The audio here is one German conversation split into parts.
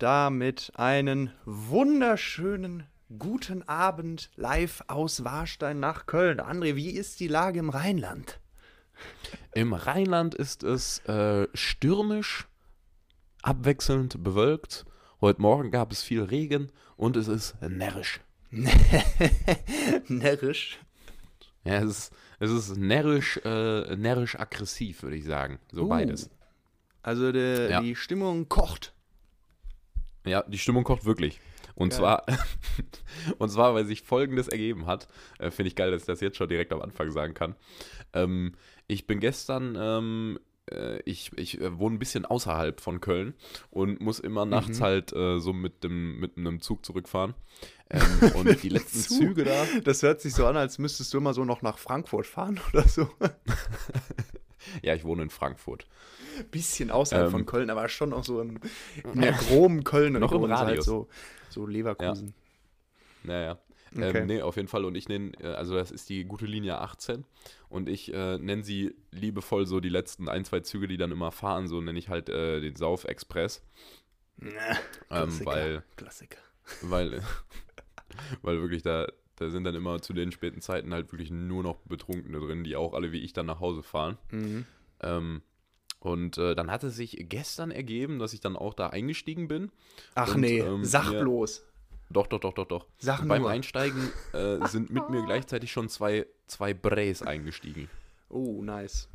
Damit einen wunderschönen guten Abend live aus Warstein nach Köln. André, wie ist die Lage im Rheinland? Im Rheinland ist es äh, stürmisch, abwechselnd bewölkt. Heute Morgen gab es viel Regen und es ist närrisch. Närrisch. Ja, es ist, es ist närrisch, äh, närrisch aggressiv, würde ich sagen. So Uh. beides. Also der, Ja. die Stimmung kocht. Ja, die Stimmung kocht wirklich. Und Geil. zwar, und zwar, weil sich folgendes ergeben hat, äh, finde ich geil, dass ich das jetzt schon direkt am Anfang sagen kann. Ähm, ich bin gestern, ähm, äh, ich, ich äh, wohne ein bisschen außerhalb von Köln und muss immer nachts Mhm. halt äh, so mit dem mit einem Zug zurückfahren. Ähm, und die letzten Zug? Züge da, Das hört sich so an, als müsstest du immer so noch nach Frankfurt fahren oder so. ja, ich wohne in Frankfurt. Bisschen außerhalb Ähm. von Köln, aber schon auch so in, in der groben Köln Noch im Region, halt so, so Leverkusen. Naja. Okay. Ähm, nee, auf jeden Fall. Und ich nenne, äh, also das ist die gute Linie 18. Und ich äh, nenne sie liebevoll so die letzten ein, zwei Züge, die dann immer fahren, so nenne ich halt äh, den Sauf-Express. Ähm, Klassiker. weil, Klassiker. weil, weil wirklich da, da sind dann immer zu den späten Zeiten halt wirklich nur noch Betrunkene drin, die auch alle wie ich dann nach Hause fahren. Mhm. Ähm, und äh, dann hat es sich gestern ergeben, dass ich dann auch da eingestiegen bin. Ach Und, nee, ähm, sag bloß. Doch, doch, doch, doch, doch. Und beim nur. Einsteigen äh, sind mit mir gleichzeitig schon zwei, zwei Brays eingestiegen. Oh, nice.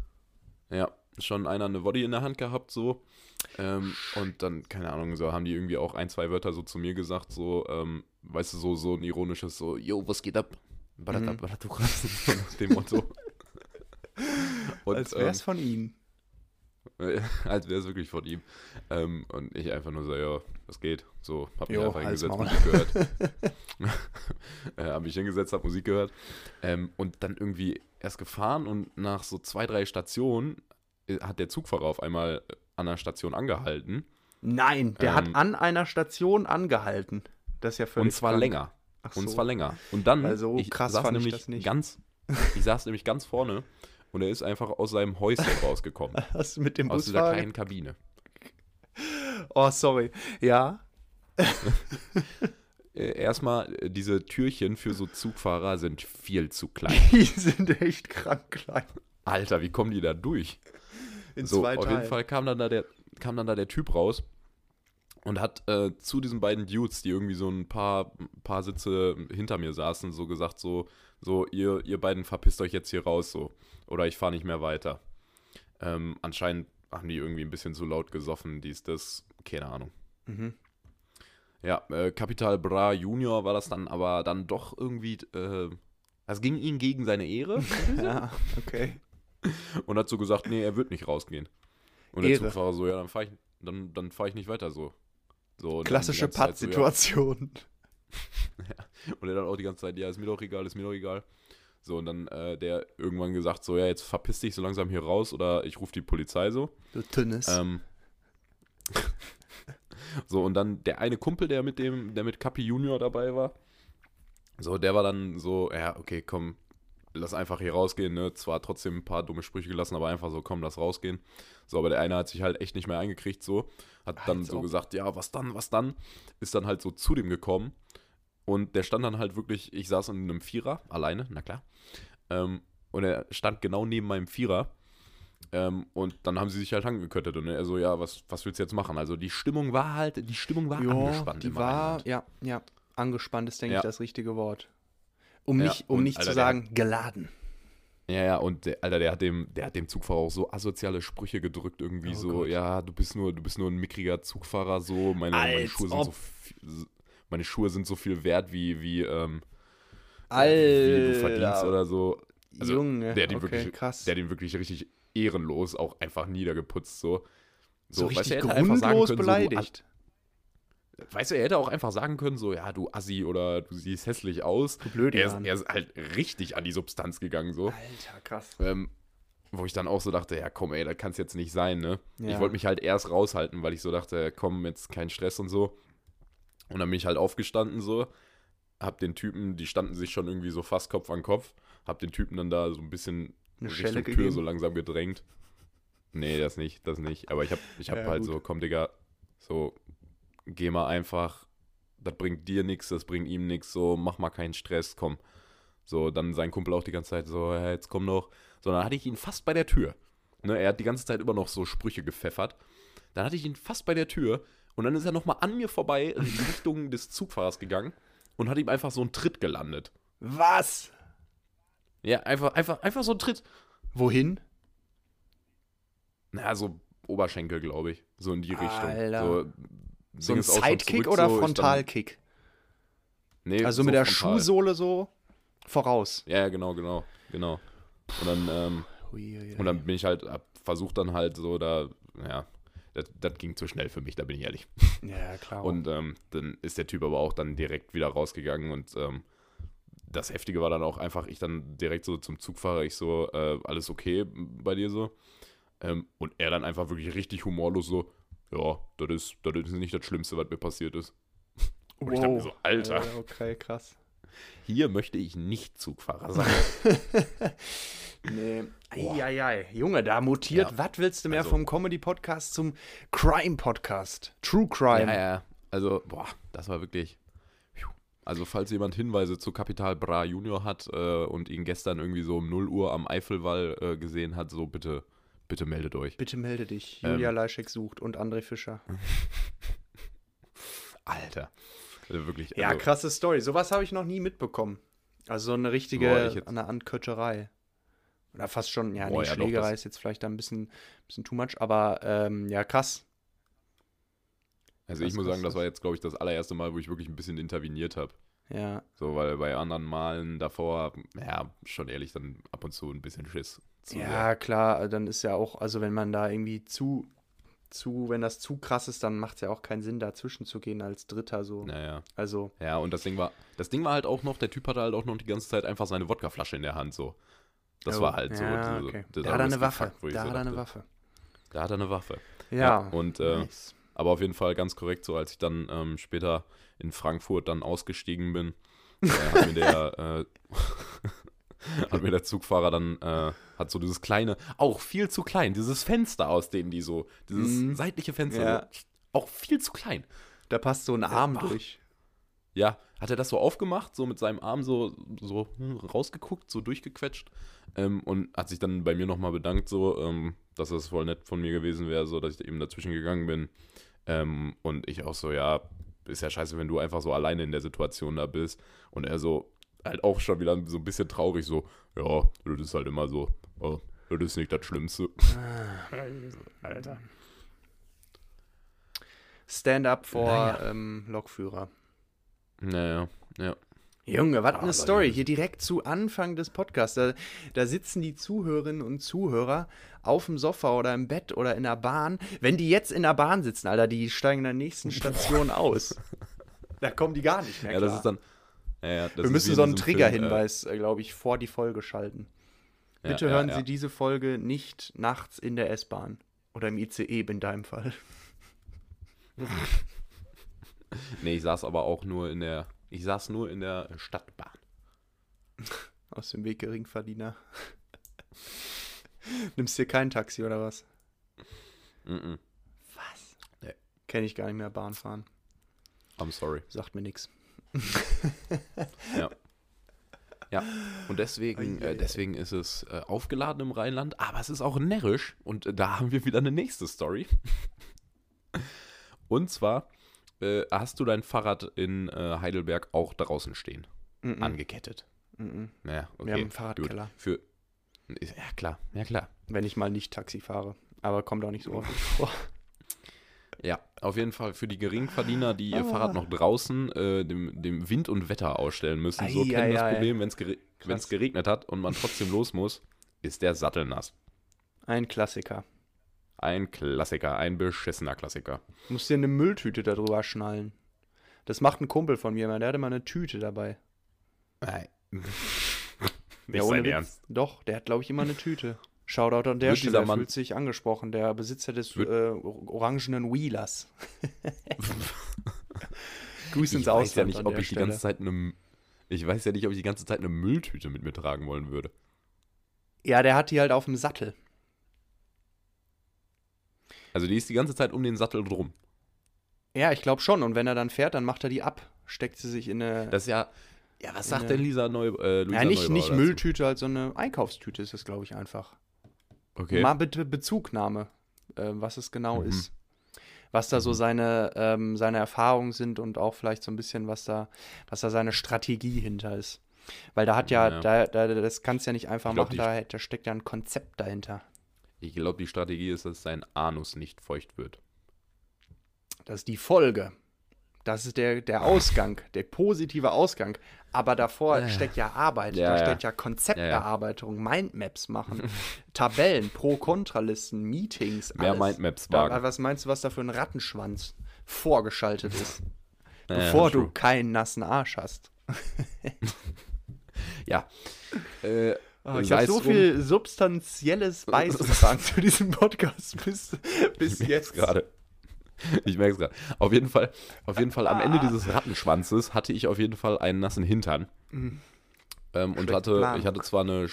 Ja, schon einer eine Body in der Hand gehabt, so. Ähm, und dann, keine Ahnung, so haben die irgendwie auch ein, zwei Wörter so zu mir gesagt, so, ähm, weißt du, so, so ein ironisches, so, yo, was geht ab? Barata, Mhm. barata, dem Motto. Und, Als wär's von ihm. als wäre es wirklich von ihm. Ähm, und ich einfach nur so, ja, was geht? So, hab mich Jo, einfach hingesetzt. Musik gehört. äh, hab mich hingesetzt, hab Musik gehört. Ähm, und dann irgendwie erst gefahren und nach so zwei, drei Stationen äh, hat der Zugfahrer auf einmal an der Station angehalten. Nein, der Ähm, hat an einer Station angehalten. Das ist ja völlig Und zwar krank. länger. Ach Und so. zwar länger. Und dann, Weil so ich krass saß nämlich das ganz, ich saß nämlich ganz vorne und er ist einfach aus seinem Häuschen rausgekommen. Du mit dem aus dieser kleinen Kabine. Oh, sorry. Ja. Äh, erstmal, äh, diese Türchen für so Zugfahrer sind viel zu klein. Die sind echt krank klein. Alter, wie kommen die da durch? In so, zwei auf Teilen. jeden Fall kam dann da der, kam dann da der Typ raus und hat äh, zu diesen beiden Dudes, die irgendwie so ein paar, paar Sitze hinter mir saßen, so gesagt, so, so, ihr, ihr beiden verpisst euch jetzt hier raus, so. Oder ich fahre nicht mehr weiter. Ähm, anscheinend haben die irgendwie ein bisschen zu laut gesoffen, dies, das, keine Ahnung. Mhm. Ja, äh, Capital Bra Junior war das dann aber dann doch irgendwie, äh, es ging ihm gegen seine Ehre Ja, okay. und hat so gesagt, nee, er wird nicht rausgehen. Und der Ehre. Zugfahrer so, ja, dann fahre ich, dann, dann fahr ich nicht weiter so. So Klassische ganze Zeit so, Pattsituation. ja. Und er dann auch die ganze Zeit, ja, ist mir doch egal, ist mir doch egal. So, und dann äh, der irgendwann gesagt, so, ja, jetzt verpiss dich so langsam hier raus oder ich rufe die Polizei so. Du Tünnes. Ähm, so, und dann der eine Kumpel, der mit dem, der mit Kapi Junior dabei war, so, der war dann so, ja, okay, komm, lass einfach hier rausgehen, ne? Zwar trotzdem ein paar dumme Sprüche gelassen, aber einfach so, komm, lass rausgehen. So, aber der eine hat sich halt echt nicht mehr eingekriegt, so, hat dann Als so ob. gesagt, ja, was dann, was dann? Ist dann halt so zu dem gekommen und der stand dann halt wirklich, ich saß in einem Vierer, alleine, na klar. Ähm, und er stand genau neben meinem Vierer. Ähm, und dann haben sie sich halt angeköttet und er so, ja, was, was willst du jetzt machen? Also die Stimmung war halt, die Stimmung war ja, angespannt. die war, Rheinland. ja, ja, angespannt ist, denke Ja. ich, das richtige Wort. Um Ja, nicht, um und, nicht Alter, zu sagen, geladen. Ja, ja, und der, Alter, der hat dem, der hat dem Zugfahrer auch so asoziale Sprüche gedrückt, irgendwie Oh so, Gott. ja, du bist nur, du bist nur ein mickriger Zugfahrer, so, meine, meine Schuhe sind so viel, meine Schuhe sind so viel wert wie, wie, ähm, Alter. wie du verdienst oder so. Also, Junge, der hat ihn okay, wirklich, krass. der hat ihn wirklich richtig ehrenlos auch einfach niedergeputzt, so. so, weißt du, richtig sagen grundlos können, so, beleidigt. Weißt du, er hätte auch einfach sagen können, so, ja, du Assi oder du siehst hässlich aus. Du blöde Er ist, er ist halt richtig an die Substanz gegangen, so. Alter, krass. Ähm, wo ich dann auch so dachte, ja komm, ey, das kann es jetzt nicht sein, ne? Ja. Ich wollte mich halt erst raushalten, weil ich so dachte, komm, jetzt kein Stress und so. Und dann bin ich halt aufgestanden so, hab den Typen, die standen sich schon irgendwie so fast Kopf an Kopf, hab den Typen dann da so ein bisschen Eine Richtung Schelle Tür gegeben? so langsam gedrängt. Nee, das nicht, das nicht. Aber ich hab, ich hab Ja, halt gut. so, komm, Digga, so, geh mal einfach, das bringt dir nichts, das bringt ihm nichts, so, mach mal keinen Stress, komm. So, dann sein Kumpel auch die ganze Zeit so, ja, jetzt komm noch. So, dann hatte ich ihn fast bei der Tür. Ne, er hat die ganze Zeit immer noch so Sprüche gepfeffert. Dann hatte ich ihn fast bei der Tür und dann ist er nochmal an mir vorbei in die Richtung des Zugfahrers gegangen und hat ihm einfach so einen Tritt gelandet. Was? Ja, einfach, einfach, einfach so einen Tritt. Wohin? Na, so Oberschenkel, glaube ich. So in die Richtung. Alter. So, So ein Sidekick oder so, Frontalkick? Nee, Also so mit der frontal. Schuhsohle so voraus. Ja, genau, genau, genau. Und dann, ähm, und dann bin ich halt, versucht dann halt so da, ja, das, das ging zu schnell für mich, da bin ich ehrlich. ja, klar. Und ähm, dann ist der Typ aber auch dann direkt wieder rausgegangen und ähm, das Heftige war dann auch einfach, ich dann direkt so zum Zugfahrer, ich so, äh, alles okay bei dir so? Ähm, und er dann einfach wirklich richtig humorlos so, ja, das ist, das ist nicht das Schlimmste, was mir passiert ist. Und ich dachte mir so, Alter, Äh, okay, krass. hier möchte ich nicht Zugfahrer sein. Nee. Eieiei. Junge, da mutiert, Ja. was willst du mehr Also- vom Comedy-Podcast zum Crime-Podcast? True Crime. Ja, ja. Also, boah, das war wirklich. Also, falls jemand Hinweise zu Kapital Bra Junior hat äh, und ihn gestern irgendwie so um 0 Uhr am Eifelwall äh, gesehen hat, so bitte, bitte meldet euch. Bitte melde dich. Ähm. Julia Leischek sucht und André Fischer. Alter. Also wirklich. Ja, also, krasse Story. Sowas habe ich noch nie mitbekommen. Also so eine richtige Boah, ich eine Ankötterei. Oder fast schon, ja, Boah, nee, ja, Schlägerei ist jetzt vielleicht da ein bisschen, bisschen too much, aber ähm, ja, krass. also ich krass, muss krass, sagen, das war jetzt, glaube ich, das allererste Mal, wo ich wirklich ein bisschen interveniert habe. Ja. So, weil bei anderen Malen davor, ja, schon ehrlich, dann ab und zu ein bisschen Schiss. Zu Ja, klar, dann ist ja auch, also wenn man da irgendwie zu, zu, wenn das zu krass ist, dann macht es ja auch keinen Sinn, dazwischen zu gehen als Dritter so. Naja. Also, Ja, und das Ding war, das Ding war halt auch noch, der Typ hatte halt auch noch die ganze Zeit einfach seine Wodkaflasche in der Hand, so. Das oh, war halt so. Ja, diese- okay. Da hat er eine Waffe. ich Da so hat er eine Waffe. Da hat er eine Waffe. Ja. und äh, nice. aber auf jeden Fall ganz korrekt, so als ich dann ähm, später in Frankfurt dann ausgestiegen bin, äh, hat mir der äh, hat mir der Zugfahrer dann äh, hat so dieses kleine, auch viel zu klein, dieses Fenster aus denen die so, dieses Mhm. seitliche Fenster, Ja. so, auch viel zu klein. Da passt so ein Arm ach. durch. Ja, hat er das so aufgemacht, so mit seinem Arm so, so hm, rausgeguckt, so durchgequetscht ähm, und hat sich dann bei mir nochmal bedankt, so, ähm, dass das voll nett von mir gewesen wäre, so, dass ich eben dazwischen gegangen bin. Ähm, und ich auch so, ja, ist ja scheiße, wenn du einfach so alleine in der Situation da bist. Und er so, halt auch schon wieder so ein bisschen traurig, so, ja, das ist halt immer so, oh, das ist nicht das Schlimmste. Alter. Stand-up vor Naja. ähm, Lokführer. Naja, ja. Junge, was Ah, eine Story. Hier direkt zu Anfang des Podcasts. Da, da sitzen die Zuhörerinnen und Zuhörer auf dem Sofa oder im Bett oder in der Bahn. Wenn die jetzt in der Bahn sitzen, Alter, die steigen in der nächsten Station aus. Da kommen die gar nicht mehr Ja, klar. das ist dann. Ja, Wir müssen so in einen Triggerhinweis, äh, glaube ich, vor die Folge schalten. ja, Bitte ja, hören ja. Sie diese Folge nicht nachts in der S-Bahn. Oder im ICE in deinem Fall. Nee, ich saß aber auch nur in der. Ich saß nur in der Stadtbahn. Aus dem Weg Geringverdiener. Nimmst dir kein Taxi oder was? Mhm. Was? Nee. Kenne ich gar nicht mehr Bahn fahren. I'm sorry. Sagt mir nichts. Ja. Ja, und deswegen, Eieiei. äh, deswegen ist es äh, aufgeladen im Rheinland, aber es ist auch närrisch und äh, da haben wir wieder eine nächste Story. und zwar äh, hast du dein Fahrrad in äh, Heidelberg auch draußen stehen, Mhm. angekettet. Mhm. Naja, okay. Wir haben einen. Fahrradkeller. Für, ja, klar, ja klar. Wenn ich mal nicht Taxi fahre. Aber kommt auch nicht so häufig vor. Ja, auf jeden Fall für die Geringverdiener, die ihr Ah. Fahrrad noch draußen äh, dem, dem Wind und Wetter ausstellen müssen. so Ei, kennen ei, das ei. Problem, wenn es gere geregnet hat und man trotzdem los muss, ist der Sattel nass. Ein Klassiker. Ein Klassiker, ein beschissener Klassiker. Du musst dir eine Mülltüte darüber schnallen. Das macht ein Kumpel von mir, der hatte mal eine Tüte dabei. Nein. Nicht Ja, ohne sein Witz. Ernst. Doch, der hat, glaube ich, immer eine Tüte. Shoutout an der Wird Stelle, fühlt sich angesprochen, der Besitzer des äh, orangenen Wheelers. Grüß Ich ins weiß Ausland ja nicht, ob der ich die ganze Zeit eine. Ich weiß ja nicht, ob ich die ganze Zeit eine Mülltüte mit mir tragen wollen würde. Ja, der hat die halt auf dem Sattel. Also die ist die ganze Zeit um den Sattel drum. Ja, ich glaube schon. Und wenn er dann fährt, dann macht er die ab. Steckt sie sich in eine. Das ist ja. Ja, was sagt denn Lisa Neu äh, Luisa ja, nicht, Neubauer nicht? Mülltüte, halt so eine Einkaufstüte ist das, glaube ich, einfach. Okay. Mal bitte Bezugnahme, äh, was es genau Mhm. ist. Was da so seine, ähm, seine Erfahrungen sind und auch vielleicht so ein bisschen, was da, was da seine Strategie hinter ist. Weil da hat ja, Ja. Da, da, das kannst du ja nicht einfach glaub, machen, da, da steckt ja ein Konzept dahinter. Ich glaube, die Strategie ist, dass sein Anus nicht feucht wird. Das ist die Folge. Das ist der, der Ausgang, der positive Ausgang. Aber davor Äh. steckt ja Arbeit, Ja, da ja. steckt ja Konzepterarbeitung, Mindmaps machen, Tabellen, Pro-Kontralisten, Meetings, Mehr alles. Mindmaps Da, wagen. was meinst du, was da für ein Rattenschwanz vorgeschaltet ist, Ja, bevor du true. keinen nassen Arsch hast? Ja. Äh, Oh, ich habe so viel substanzielles beizutragen zu diesem Podcast bis, bis jetzt. gerade. Ich merke es gerade. Auf jeden Fall, auf jeden Fall am Ende dieses Rattenschwanzes hatte ich auf jeden Fall einen nassen Hintern. Ähm, und hatte, Planung. ich hatte zwar eine,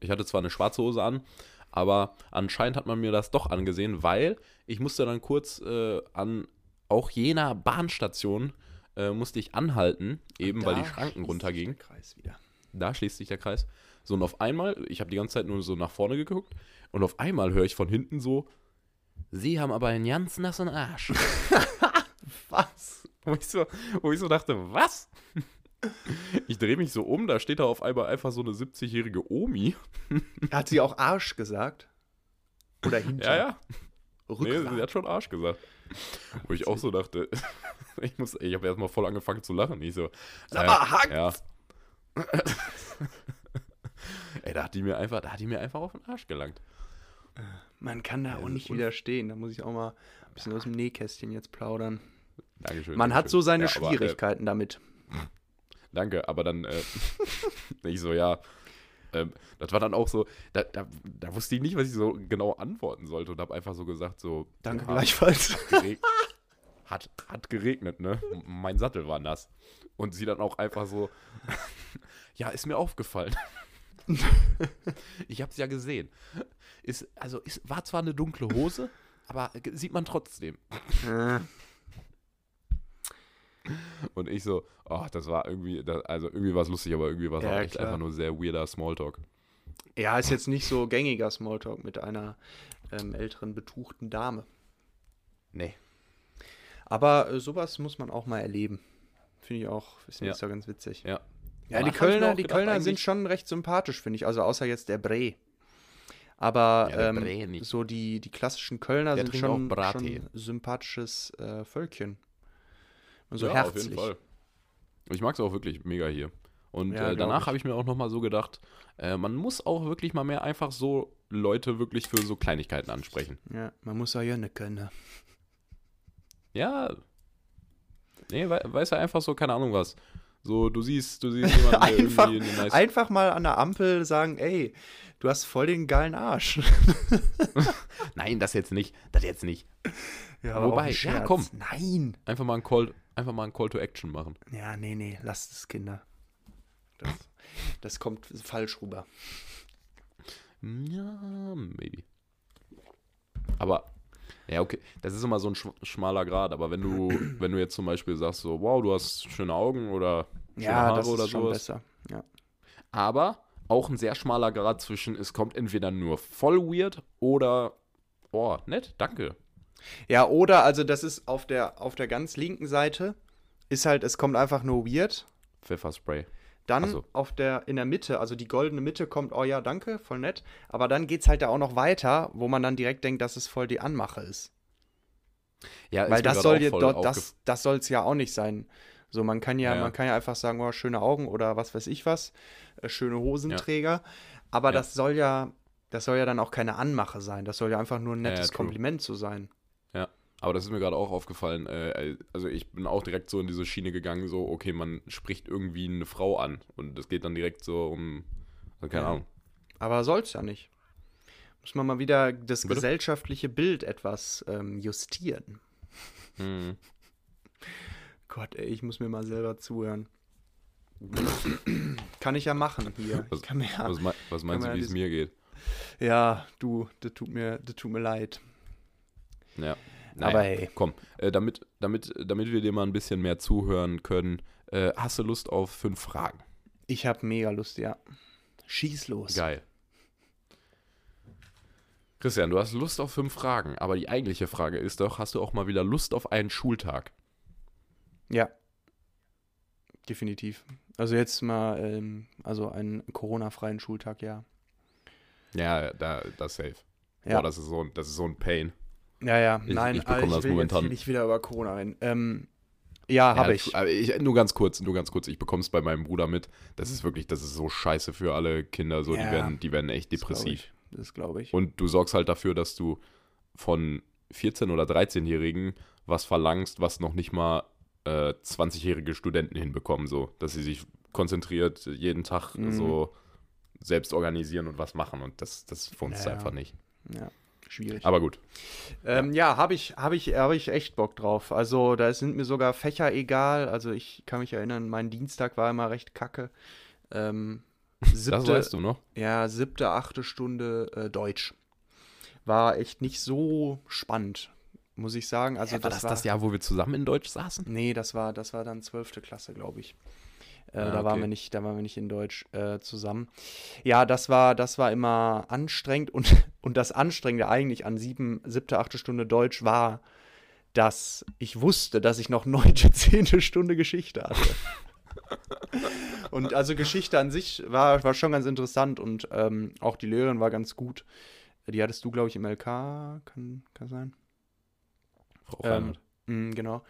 ich hatte zwar eine schwarze Hose an, aber anscheinend hat man mir das doch angesehen, weil ich musste dann kurz äh, an auch jener Bahnstation äh, musste ich anhalten, eben weil die Schranken runtergingen. sich der Kreis wieder. Da schließt sich der Kreis. So, und auf einmal, ich habe die ganze Zeit nur so nach vorne geguckt und auf einmal höre ich von hinten so, Sie haben aber einen ganz nassen Arsch. Was? Wo ich so, wo ich so dachte, was? Ich drehe mich so um, da steht da auf einmal einfach so eine 70-jährige Omi. Hat sie auch Arsch gesagt? Oder hinter? Ja, ja. Nee, Rückgrat. sie hat schon Arsch gesagt. Wo ich auch so dachte, ich muss, ich habe erstmal voll angefangen zu lachen. Ich so, Sag mal, hackt's? ja. Ey, da hat die mir einfach, da hat die mir einfach auf den Arsch gelangt. Man kann da Ja, auch nicht widerstehen. Da muss ich auch mal ein bisschen aus dem Nähkästchen jetzt plaudern. Dankeschön. Man hat so seine Dankeschön. Ja, aber, äh, Schwierigkeiten damit. Danke, aber dann, äh, ich so, ja. Ähm, das war dann auch so, da, da, da wusste ich nicht, was ich so genau antworten sollte und habe einfach so gesagt, so. Danke ja, gleichfalls. hat, hat geregnet, ne? Mein Sattel war nass. Und sie dann auch einfach so, ja, ist mir aufgefallen. ich hab's ja gesehen. Ist, also, ist, war zwar eine dunkle Hose, aber sieht man trotzdem. Und ich so, oh, das war irgendwie, das, also irgendwie war es lustig, aber irgendwie war es Ja, auch echt klar. einfach nur sehr weirder Smalltalk. ja, ist jetzt nicht so gängiger Smalltalk mit einer ähm, älteren, betuchten Dame. Nee. Aber äh, sowas muss man auch mal erleben. Finde ich auch, ist ja. ja ganz witzig. Ja. Ja, die Kölner, die gedacht, Kölner sind schon recht sympathisch, finde ich. Also außer jetzt der Bre. Aber Ja, ähm, Bre so die, die klassischen Kölner Der sind schon, schon sympathisches äh, Völkchen. So ja, herzlich. auf jeden Fall. Ich mag es auch wirklich mega hier. Und Ja, äh, danach habe ich mir auch nochmal so gedacht, äh, man muss auch wirklich mal mehr einfach so Leute wirklich für so Kleinigkeiten ansprechen. Ja, man muss auch ja ne können. Ja. Nee, we weißt du, einfach so, keine Ahnung was. So, du siehst, du siehst jemanden, der Einfach, irgendwie eine nice einfach mal an der Ampel sagen, ey, du hast voll den geilen Arsch. Nein, das jetzt nicht. Das jetzt nicht. Ja, Wobei, ja, komm. Nein. Einfach mal ein Call, einfach mal ein Call to Action machen. Ja, nee, nee, lasst es, Kinder. Das, das kommt falsch rüber. Ja, maybe. Aber, ja, okay, das ist immer so ein sch schmaler Grad, aber wenn du, wenn du jetzt zum Beispiel sagst, so, wow, du hast schöne Augen oder schöne Ja, Haare das ist oder schon sowas. besser. Ja. Aber auch ein sehr schmaler Grad zwischen, es kommt entweder nur voll weird oder, oh, nett, danke. Ja, oder, also das ist auf der, auf der ganz linken Seite, ist halt, es kommt einfach nur weird. Pfefferspray. Dann so. auf der, in der Mitte, also die goldene Mitte kommt, oh ja, danke, voll nett. Aber dann geht's halt da auch noch weiter, wo man dann direkt denkt, dass es voll die Anmache ist. Ja, Weil das soll ja dort, das, das soll es ja auch nicht sein. So, man kann ja, Ja, ja. man kann ja einfach sagen, oh, schöne Augen oder was weiß ich was, äh, schöne Hosenträger. Aber Ja. das soll ja, das soll ja dann auch keine Anmache sein. Das soll ja einfach nur ein Ja, ja, nettes. Kompliment zu sein. Aber das ist mir gerade auch aufgefallen. Äh, also ich bin auch direkt so in diese Schiene gegangen, so, okay, man spricht irgendwie eine Frau an und es geht dann direkt so um, also keine Ja. Ahnung. Aber soll's ja nicht. Muss man mal wieder das Bitte? gesellschaftliche Bild etwas ähm, justieren. Mhm. Gott, ey, ich muss mir mal selber zuhören. Kann ich ja machen hier. Was- mir Was, mei- was meinst du, wie es das- mir geht? ja, du, das tut mir, das tut mir leid. Ja. Naja, Aber hey. Komm, äh, damit, damit, damit wir dir mal ein bisschen mehr zuhören können, äh, hast du Lust auf fünf Fragen? Ich habe mega Lust, ja. Schieß los. Geil. Christian, du hast Lust auf fünf Fragen, aber die eigentliche Frage ist doch, hast du auch mal wieder Lust auf einen Schultag? Ja. Definitiv. Also jetzt mal, ähm, also einen Corona-freien Schultag, ja. Ja, da, das safe. Ja. Boah, das ist so, das ist so ein Pain. Ja, ja, Ich- nein, ich bekomme Alter, das will momentan- jetzt nicht wieder über Corona rein. Ähm, ja, habe Ja, ich. Aber ich. Nur ganz kurz, nur ganz kurz. Ich bekomme es bei meinem Bruder mit. Das ist wirklich, das ist so scheiße für alle Kinder. So, Ja, die werden, die werden echt depressiv. ich. Das glaube ich. Und du sorgst halt dafür, dass du von 14- oder 13-Jährigen was verlangst, was noch nicht mal äh, 20-jährige Studenten hinbekommen, so, dass sie sich konzentriert jeden Tag Mhm. so selbst organisieren und was machen und das, das funktioniert ja. einfach nicht. ja, schwierig. Aber gut. Ähm, ja, habe ich, hab ich, hab ich echt Bock drauf. Also da sind mir sogar Fächer egal. Also ich kann mich erinnern, mein Dienstag war immer recht kacke. Ähm, Das siebte, weißt du noch? ja, siebte, achte Stunde äh, Deutsch. War echt nicht so spannend, muss ich sagen. Also war das das Jahr, wo wir zusammen in Deutsch saßen? Nee, das war, das war dann zwölfte Klasse, glaube ich. Äh, Ah, da waren okay. wir nicht, da waren wir nicht in Deutsch äh, zusammen. Ja, das war, das war immer anstrengend und, und das Anstrengende eigentlich an sieben, siebte, achte Stunde Deutsch war, dass ich wusste, dass ich noch neunte, zehnte Stunde Geschichte hatte. und also Geschichte an sich war, war schon ganz interessant und ähm, auch die Lehrerin war ganz gut. Die hattest du, glaube ich, im LK, kann, kann sein. Frau Ähm, mh, genau.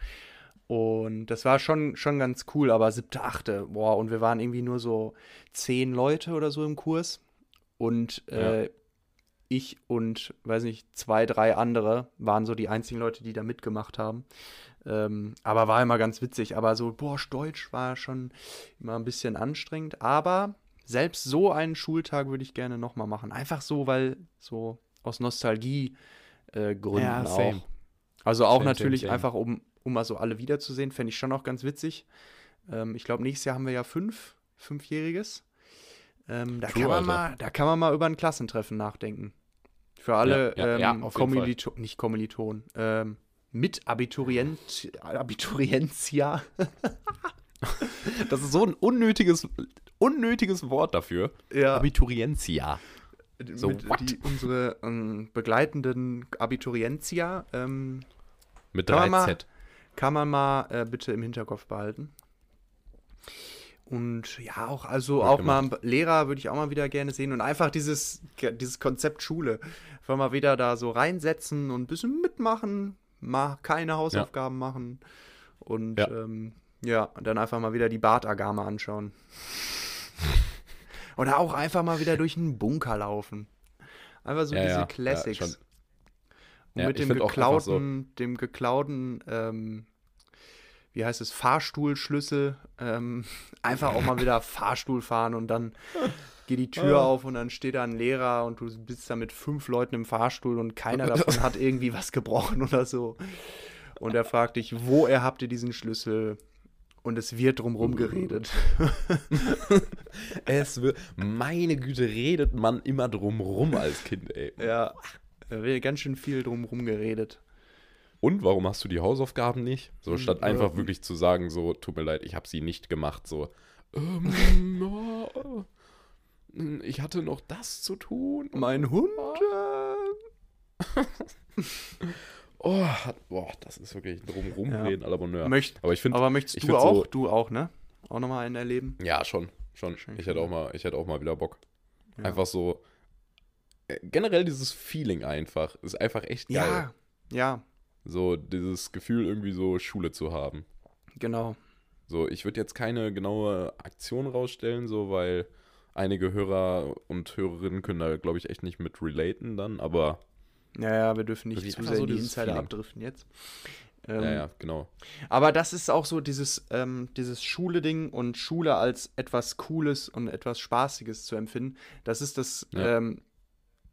Und das war schon, schon ganz cool, aber siebte, achte, boah, und wir waren irgendwie nur so zehn Leute oder so im Kurs. Und äh, ich und, weiß nicht, zwei, drei andere waren so die einzigen Leute, die da mitgemacht haben. Ähm, aber war immer ganz witzig. Aber so, boah, Deutsch war schon immer ein bisschen anstrengend. Aber selbst so einen Schultag würde ich gerne nochmal machen. Einfach so, weil so aus Nostalgie äh, Gründen Ja, auch. Also auch Same, natürlich same, same. einfach, um, um mal so alle wiederzusehen, fände ich schon auch ganz witzig. Ähm, ich glaube, nächstes Jahr haben wir ja fünf, Fünfjähriges. Ähm, da, True, kann man Alter. mal, da kann man mal über ein Klassentreffen nachdenken. Für alle Ja, ja, ähm, ja, Kommilito nicht Kommilitonen, ähm, mit Abiturient, Abiturientia. Das ist so ein unnötiges, unnötiges Wort dafür. Ja, Abiturientia. so, mit, die, unsere ähm, begleitenden Abiturientia ähm, Mit Kann man 3Z. Kann man mal äh, bitte im Hinterkopf behalten. Und ja, auch, also Gut auch gemacht. mal Lehrer würde ich auch mal wieder gerne sehen und einfach dieses, dieses Konzept Schule. Einfach mal wieder da so reinsetzen und ein bisschen mitmachen, mal keine Hausaufgaben machen und Ja. ähm, ja, und dann einfach mal wieder die Bartagame anschauen. Oder auch einfach mal wieder durch einen Bunker laufen. Einfach so Ja, diese ja, ja, Classics. Ja, mit dem einfach so- geklauten, dem geklauten, ähm, wie heißt es, Fahrstuhlschlüssel, ähm, einfach auch mal wieder Fahrstuhl fahren und dann geht die Tür Ah. auf und dann steht da ein Lehrer und du bist da mit fünf Leuten im Fahrstuhl und keiner davon hat irgendwie was gebrochen oder so. Und er fragt dich, woher habt ihr diesen Schlüssel? Und es wird drumrum geredet. Es wird, meine Güte, redet man immer drum rum als Kind, ey. ja, da wird ganz schön viel drumrum geredet. Und warum hast du die Hausaufgaben nicht? So, statt Ja. einfach wirklich zu sagen, so, tut mir leid, ich habe sie nicht gemacht, so, ähm, oh, ich hatte noch das zu tun. Mein Hund? Äh, Oh, boah, das ist wirklich drumrum Ja. reden, aller Bonheur. möcht, Aber ich finde, aber möchtest ich du auch? so- du auch, ne? Auch nochmal einen erleben? ja, schon, schon. Schön, Ich hätte auch mal, ich hätte auch mal wieder Bock. Ja. Einfach so, generell dieses Feeling einfach, ist einfach echt geil. Ja, ja, So, dieses Gefühl, irgendwie so Schule zu haben. genau. So, ich würde jetzt keine genaue Aktion rausstellen, so, weil einige Hörer und Hörerinnen können da, glaube ich, echt nicht mit relaten dann, aber Ja, ja, wir dürfen nicht zu sehr so in die Insider Feeling. abdriften jetzt. Ähm, ja, ja, genau. Aber das ist auch so dieses, ähm, dieses Schule-Ding und Schule als etwas Cooles und etwas Spaßiges zu empfinden. Das ist das, Ja. ähm,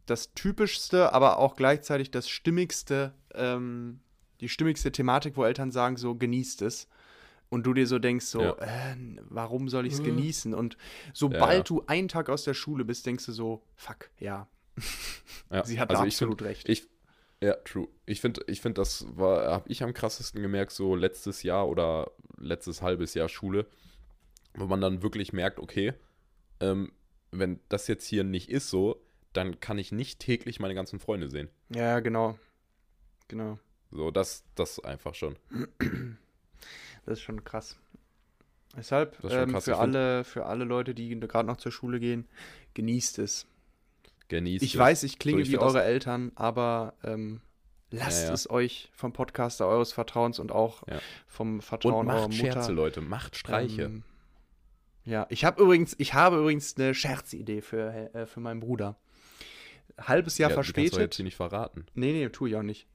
das typischste, aber auch gleichzeitig das stimmigste, ähm, die stimmigste Thematik, wo Eltern sagen, so genießt es. Und du dir so denkst, so, Ja. äh, warum soll ich es Äh. genießen? Und sobald ja. du einen Tag aus der Schule bist, denkst du so, fuck, ja. Ja. Sie hat also da ich find- absolut recht. Ich, Ja, true. Ich finde, ich find, das war, habe ich am krassesten gemerkt, so letztes Jahr oder letztes halbes Jahr Schule, wo man dann wirklich merkt, okay, ähm, wenn das jetzt hier nicht ist so, dann kann ich nicht täglich meine ganzen Freunde sehen. Ja, genau. Genau. So, das, das einfach schon. Das ist schon krass. Deshalb schon ähm, krass. für, alle, für alle Leute, die gerade noch zur Schule gehen, genießt es. Genießt Ich es. weiß, ich klinge So, ich wie eure Eltern, aber ähm, lasst Ja, ja. es euch vom Podcaster eures Vertrauens und auch Ja. vom Vertrauen Und eurer macht Mutter. Scherze, Leute. Macht Streiche. Ähm, ja, ich habe übrigens, ich habe übrigens eine Scherzidee für, äh, für meinen Bruder. Halbes Jahr ja, die kannst du jetzt verspätet. hier nicht verraten. Nee, nee, tue ich auch nicht.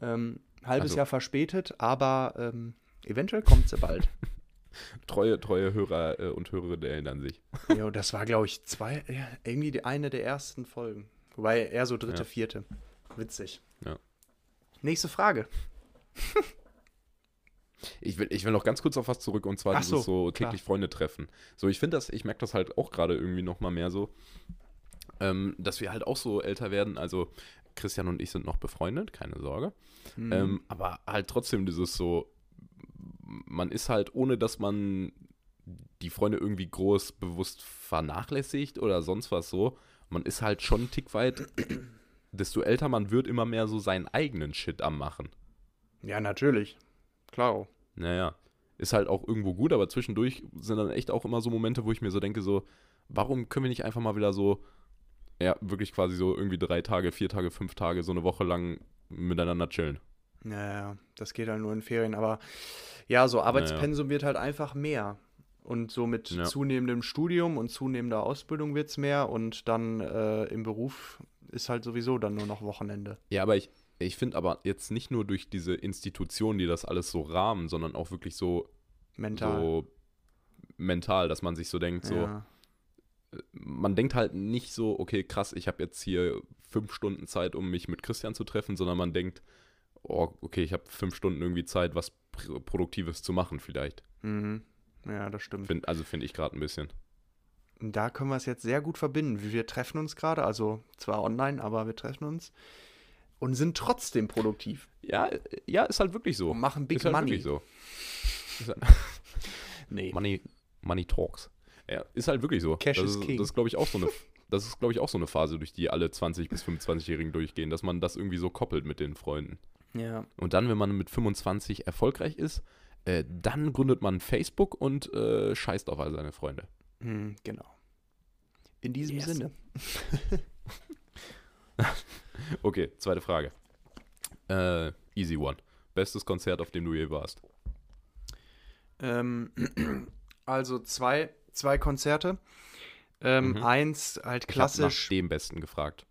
Ähm, halbes Also. Jahr verspätet, aber ähm, eventuell kommt sie bald. Treue, treue Hörer äh, und Hörerinnen erinnern sich. jo, das war, glaube ich, zwei, ja, irgendwie die eine der ersten Folgen. Wobei eher so dritte, Ja. vierte. Witzig. Ja. Nächste Frage. Ich will, ich will noch ganz kurz auf was zurück und zwar Ach dieses so, so klar. täglich Freunde treffen. So, ich finde das, ich merke das halt auch gerade irgendwie noch mal mehr so, ähm, dass wir halt auch so älter werden. Also Christian und ich sind noch befreundet, keine Sorge. Hm. Ähm, aber halt trotzdem dieses so, man ist halt, ohne dass man die Freunde irgendwie groß bewusst vernachlässigt oder sonst was so, man ist halt schon einen Tick weit, desto älter man wird, immer mehr so seinen eigenen Shit am machen. ja, natürlich. Klar. Naja, ist halt auch irgendwo gut, aber zwischendurch sind dann echt auch immer so Momente, wo ich mir so denke, so, warum können wir nicht einfach mal wieder so, ja, wirklich quasi so irgendwie drei Tage, vier Tage, fünf Tage, so eine Woche lang miteinander chillen. Ja, ja, das geht halt nur in Ferien, aber ja, so Arbeitspensum wird halt einfach mehr. Und so mit Ja. zunehmendem Studium und zunehmender Ausbildung wird es mehr und dann äh, im Beruf ist halt sowieso dann nur noch Wochenende. Ja, aber ich, ich finde aber jetzt nicht nur durch diese Institutionen, die das alles so rahmen, sondern auch wirklich so, Mental. so mental, dass man sich so denkt, so, ja. Man denkt halt nicht so, okay, krass, ich habe jetzt hier fünf Stunden Zeit, um mich mit Christian zu treffen, sondern man denkt, oh, okay, ich habe fünf Stunden irgendwie Zeit, was Pr Produktives zu machen vielleicht. Mhm. ja, das stimmt. Find, also finde ich gerade ein bisschen. Da können wir es jetzt sehr gut verbinden. Wir treffen uns gerade, also zwar online, aber wir treffen uns und sind trotzdem produktiv Ja, ja, ist halt wirklich so. und machen Big ist halt Money. wirklich so. Ist halt, Nee. Money, Money Talks. Ja, ist halt wirklich so. Cash das is ist, king. Das ist, glaube ich, auch so eine. Das ist, glaube ich, auch so eine Phase, durch die alle 20- bis 25-Jährigen durchgehen, dass man das irgendwie so koppelt mit den Freunden. Ja. Und dann, wenn man mit 25 erfolgreich ist, äh, dann gründet man Facebook und äh, scheißt auf all seine Freunde. Hm, genau. In diesem Yes. Sinne. Okay, zweite Frage. Äh, easy one. Bestes Konzert, auf dem du je warst. Ähm, also zwei, zwei Konzerte. Ähm, Mhm. Eins halt Ich hab nach klassisch. dem Besten gefragt.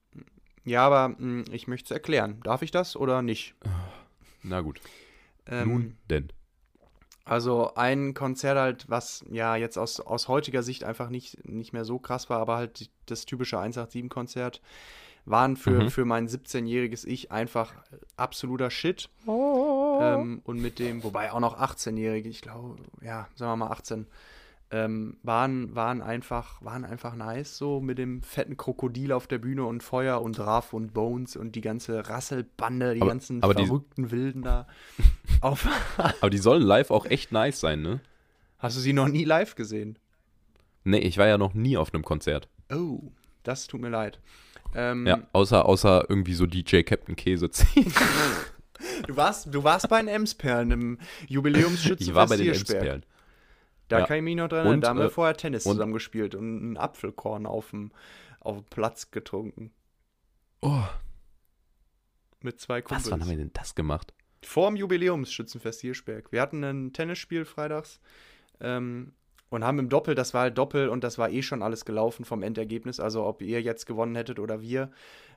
Ja, aber mh, ich möchte es erklären. Darf ich das oder nicht? Na gut. Ähm, Nun denn. Also ein Konzert halt, was ja jetzt aus, aus heutiger Sicht einfach nicht, nicht mehr so krass war, aber halt das typische 187-Konzert waren für, Mhm. für mein 17-jähriges Ich einfach absoluter Shit. Ähm, und mit dem, wobei auch noch 18-Jährige, ich glaube, ja, sagen wir mal 18, ähm, waren, waren, einfach, waren einfach nice, so mit dem fetten Krokodil auf der Bühne und Feuer und Raff und Bones und die ganze Rasselbande, die Aber- ganzen aber die- verrückten Wilden da. auf, Aber die sollen live auch echt nice sein, ne? Hast du sie noch nie live gesehen? Nee, ich war ja noch nie auf einem Konzert. Oh, das tut mir leid. Ähm, Ja, außer, außer irgendwie so DJ Captain Käse ziehen. du, warst, du warst bei den Emsperlen im Jubiläumsschützenfest Ich war bei den. Emsperlen. Da Ja. kann ich mich noch dran erinnern. Und, Da haben wir äh, vorher Tennis und- zusammen gespielt und einen Apfelkorn auf dem, auf dem Platz getrunken. Oh, Mit zwei was, Kumpels. wann haben wir denn das gemacht? Vor dem Jubiläumsschützenfest Hirschberg. Wir hatten ein Tennisspiel freitags ähm, und haben im Doppel, das war halt Doppel und das war eh schon alles gelaufen vom Endergebnis. Also ob ihr jetzt gewonnen hättet oder wir.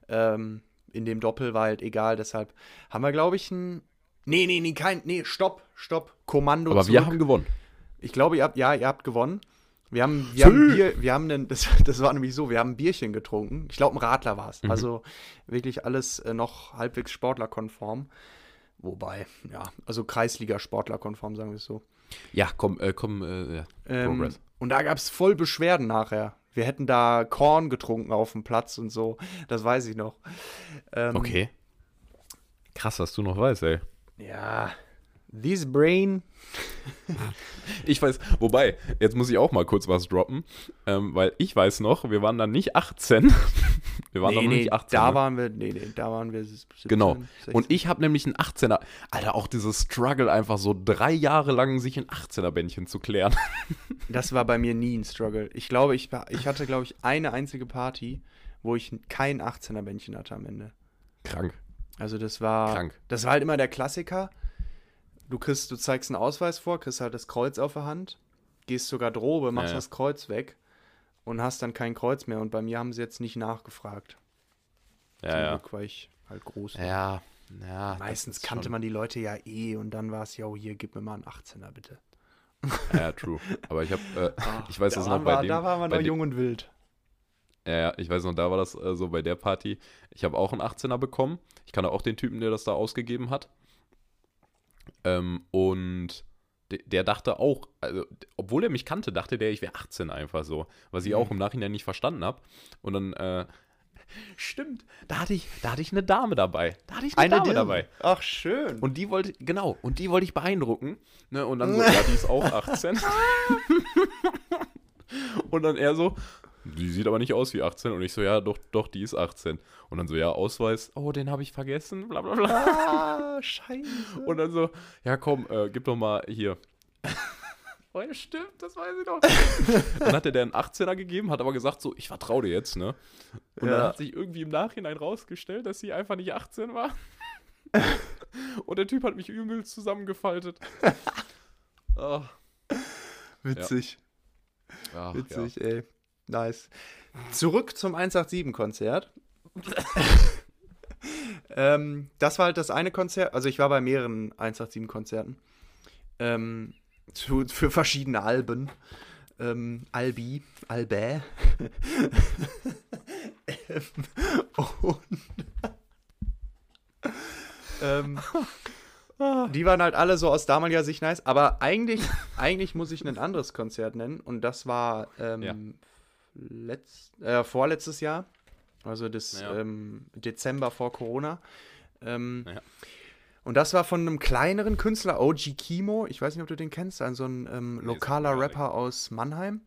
Ähm, in dem Doppel war halt egal. Deshalb haben wir, glaube ich, ein. Nee, nee, nee, kein. Nee, stopp, stopp. Kommando Aber zurück. wir haben gewonnen. Ich glaube, ihr habt, ja, ihr habt gewonnen. Wir haben, wir haben Bier, wir haben einen, das, das war nämlich so, wir haben ein Bierchen getrunken. Ich glaube, ein Radler war es. Mhm. Also wirklich alles äh, noch halbwegs sportlerkonform. Wobei, ja, also Kreisliga-Sportlerkonform, sagen wir es so. Ja, komm, äh, komm, äh, ja. Ähm, und da gab es voll Beschwerden nachher. Wir hätten da Korn getrunken auf dem Platz und so. Das weiß ich noch. Ähm, Okay. Krass, was du noch weißt, ey. Ja, this brain. Ich weiß, wobei, jetzt muss ich auch mal kurz was droppen, ähm, weil ich weiß noch, wir waren dann nicht 18. Wir waren nee, noch nee, nicht 18. da ne? waren wir, nee, nee, da waren wir 17, Genau. 16. Und ich habe nämlich einen 18er. Alter, auch dieses Struggle, einfach so drei Jahre lang sich ein 18er-Bändchen zu klären. Das war bei mir nie ein Struggle. Ich glaube, ich, ich hatte, glaube ich, eine einzige Party, wo ich kein 18er-Bändchen hatte am Ende. Krank. Also das war, Krank. das war halt immer der Klassiker. Du kriegst, du zeigst einen Ausweis vor, kriegst halt das Kreuz auf der Hand, gehst zur Garderobe, machst Ja, das Kreuz weg und hast dann kein Kreuz mehr. Und bei mir haben sie jetzt nicht nachgefragt. Ja, Zum ja. Glück, weil ich halt groß war. Ja, ja. Meistens kannte man die Leute ja eh und dann war es, ja, hier, gib mir mal einen 18er bitte. Ja, true. Aber ich habe, äh, ich weiß da das noch bei wir, dem. Da waren wir noch dem- jung und wild. Ja, ja, ich weiß noch, da war das äh, so bei der Party. Ich habe auch einen 18er bekommen. Ich kannte auch den Typen, der das da ausgegeben hat. Ähm, und de- der dachte auch, also, obwohl er mich kannte, dachte der, ich wäre 18 einfach so. Was ich Mhm. auch im Nachhinein nicht verstanden habe. Und dann, äh, stimmt, da hatte ich, da hatte ich eine Dame dabei. Da hatte ich eine, Dame Dirne. dabei. Ach, schön. Und die wollte, genau, und die wollte ich beeindrucken. Ne, und dann so, ja, die ist auch 18. und dann er so, die sieht aber nicht aus wie 18. Und ich so, ja, doch, doch, die ist 18. Und dann so, ja, Ausweis, oh, den habe ich vergessen, bla bla bla. ah, scheiße. Und dann so, ja, komm, äh, gib doch mal hier. Oh, ja, stimmt, das weiß ich doch. dann hat er der einen 18er gegeben, hat aber gesagt so, ich vertraue dir jetzt, ne? Und dann Ja. hat sich irgendwie im Nachhinein rausgestellt, dass sie einfach nicht 18 war. Und der Typ hat mich übel zusammengefaltet. Ah, Witzig. ach, Witzig, ey. Nice. Zurück zum 187-Konzert. ähm, das war halt das eine Konzert. Also ich war bei mehreren 187-Konzerten. Ähm, zu, für verschiedene Alben. Ähm, Albi, Albä. und ähm, die waren halt alle so aus damaliger Sicht nice, aber eigentlich, eigentlich muss ich ein anderes Konzert nennen und das war ähm, Ja. Letzt, äh, vorletztes Jahr, also das Ja. ähm, Dezember vor Corona. Ähm, Ja. Und das war von einem kleineren Künstler, OG Kimo. Ich weiß nicht, ob du den kennst, ein so ein ähm, lokaler Rapper aus Mannheim.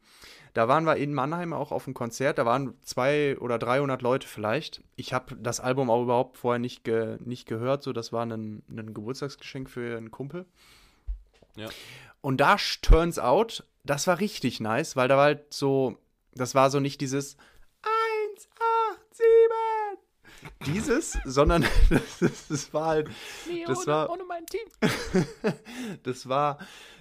Da waren wir in Mannheim auch auf einem Konzert. Da waren zwei oder 300 Leute vielleicht. Ich habe das Album auch überhaupt vorher nicht, ge nicht gehört. So, das war ein, ein Geburtstagsgeschenk für einen Kumpel. Ja. Und da turns out, das war richtig nice, weil da war halt so, das war so nicht dieses 1, 8, 7, dieses, sondern das, das, das war halt, das war, ohne mein Team. das war,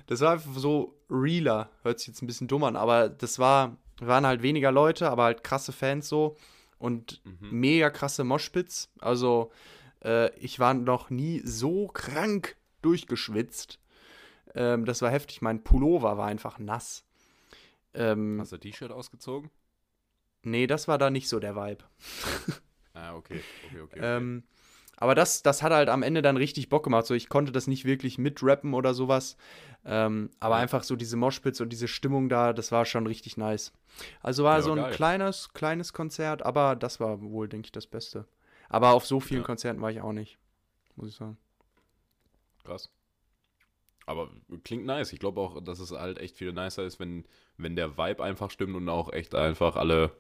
das war einfach so realer. Hört sich jetzt ein bisschen dumm an, aber das war, waren halt weniger Leute, aber halt krasse Fans so und mega krasse Moshpits. Also, äh, ich war noch nie so krank durchgeschwitzt. Ähm, das war heftig. Mein Pullover war einfach nass. Ähm, Hast du T-Shirt ausgezogen? nee, das war da nicht so der Vibe. Ah, okay. Okay, okay. okay. Ähm, aber das, das hat halt am Ende dann richtig Bock gemacht. So, ich konnte das nicht wirklich mitrappen oder sowas. Ähm, aber einfach so diese Moshpits und diese Stimmung da, das war schon richtig nice. Also war Ja, so ein geil. kleines, kleines Konzert, aber das war wohl, denke ich, das Beste. Aber auf so vielen Ja. Konzerten war ich auch nicht, muss ich sagen. Krass. Aber klingt nice. Ich glaube auch, dass es halt echt viel nicer ist, wenn, wenn der Vibe einfach stimmt und auch echt einfach alle,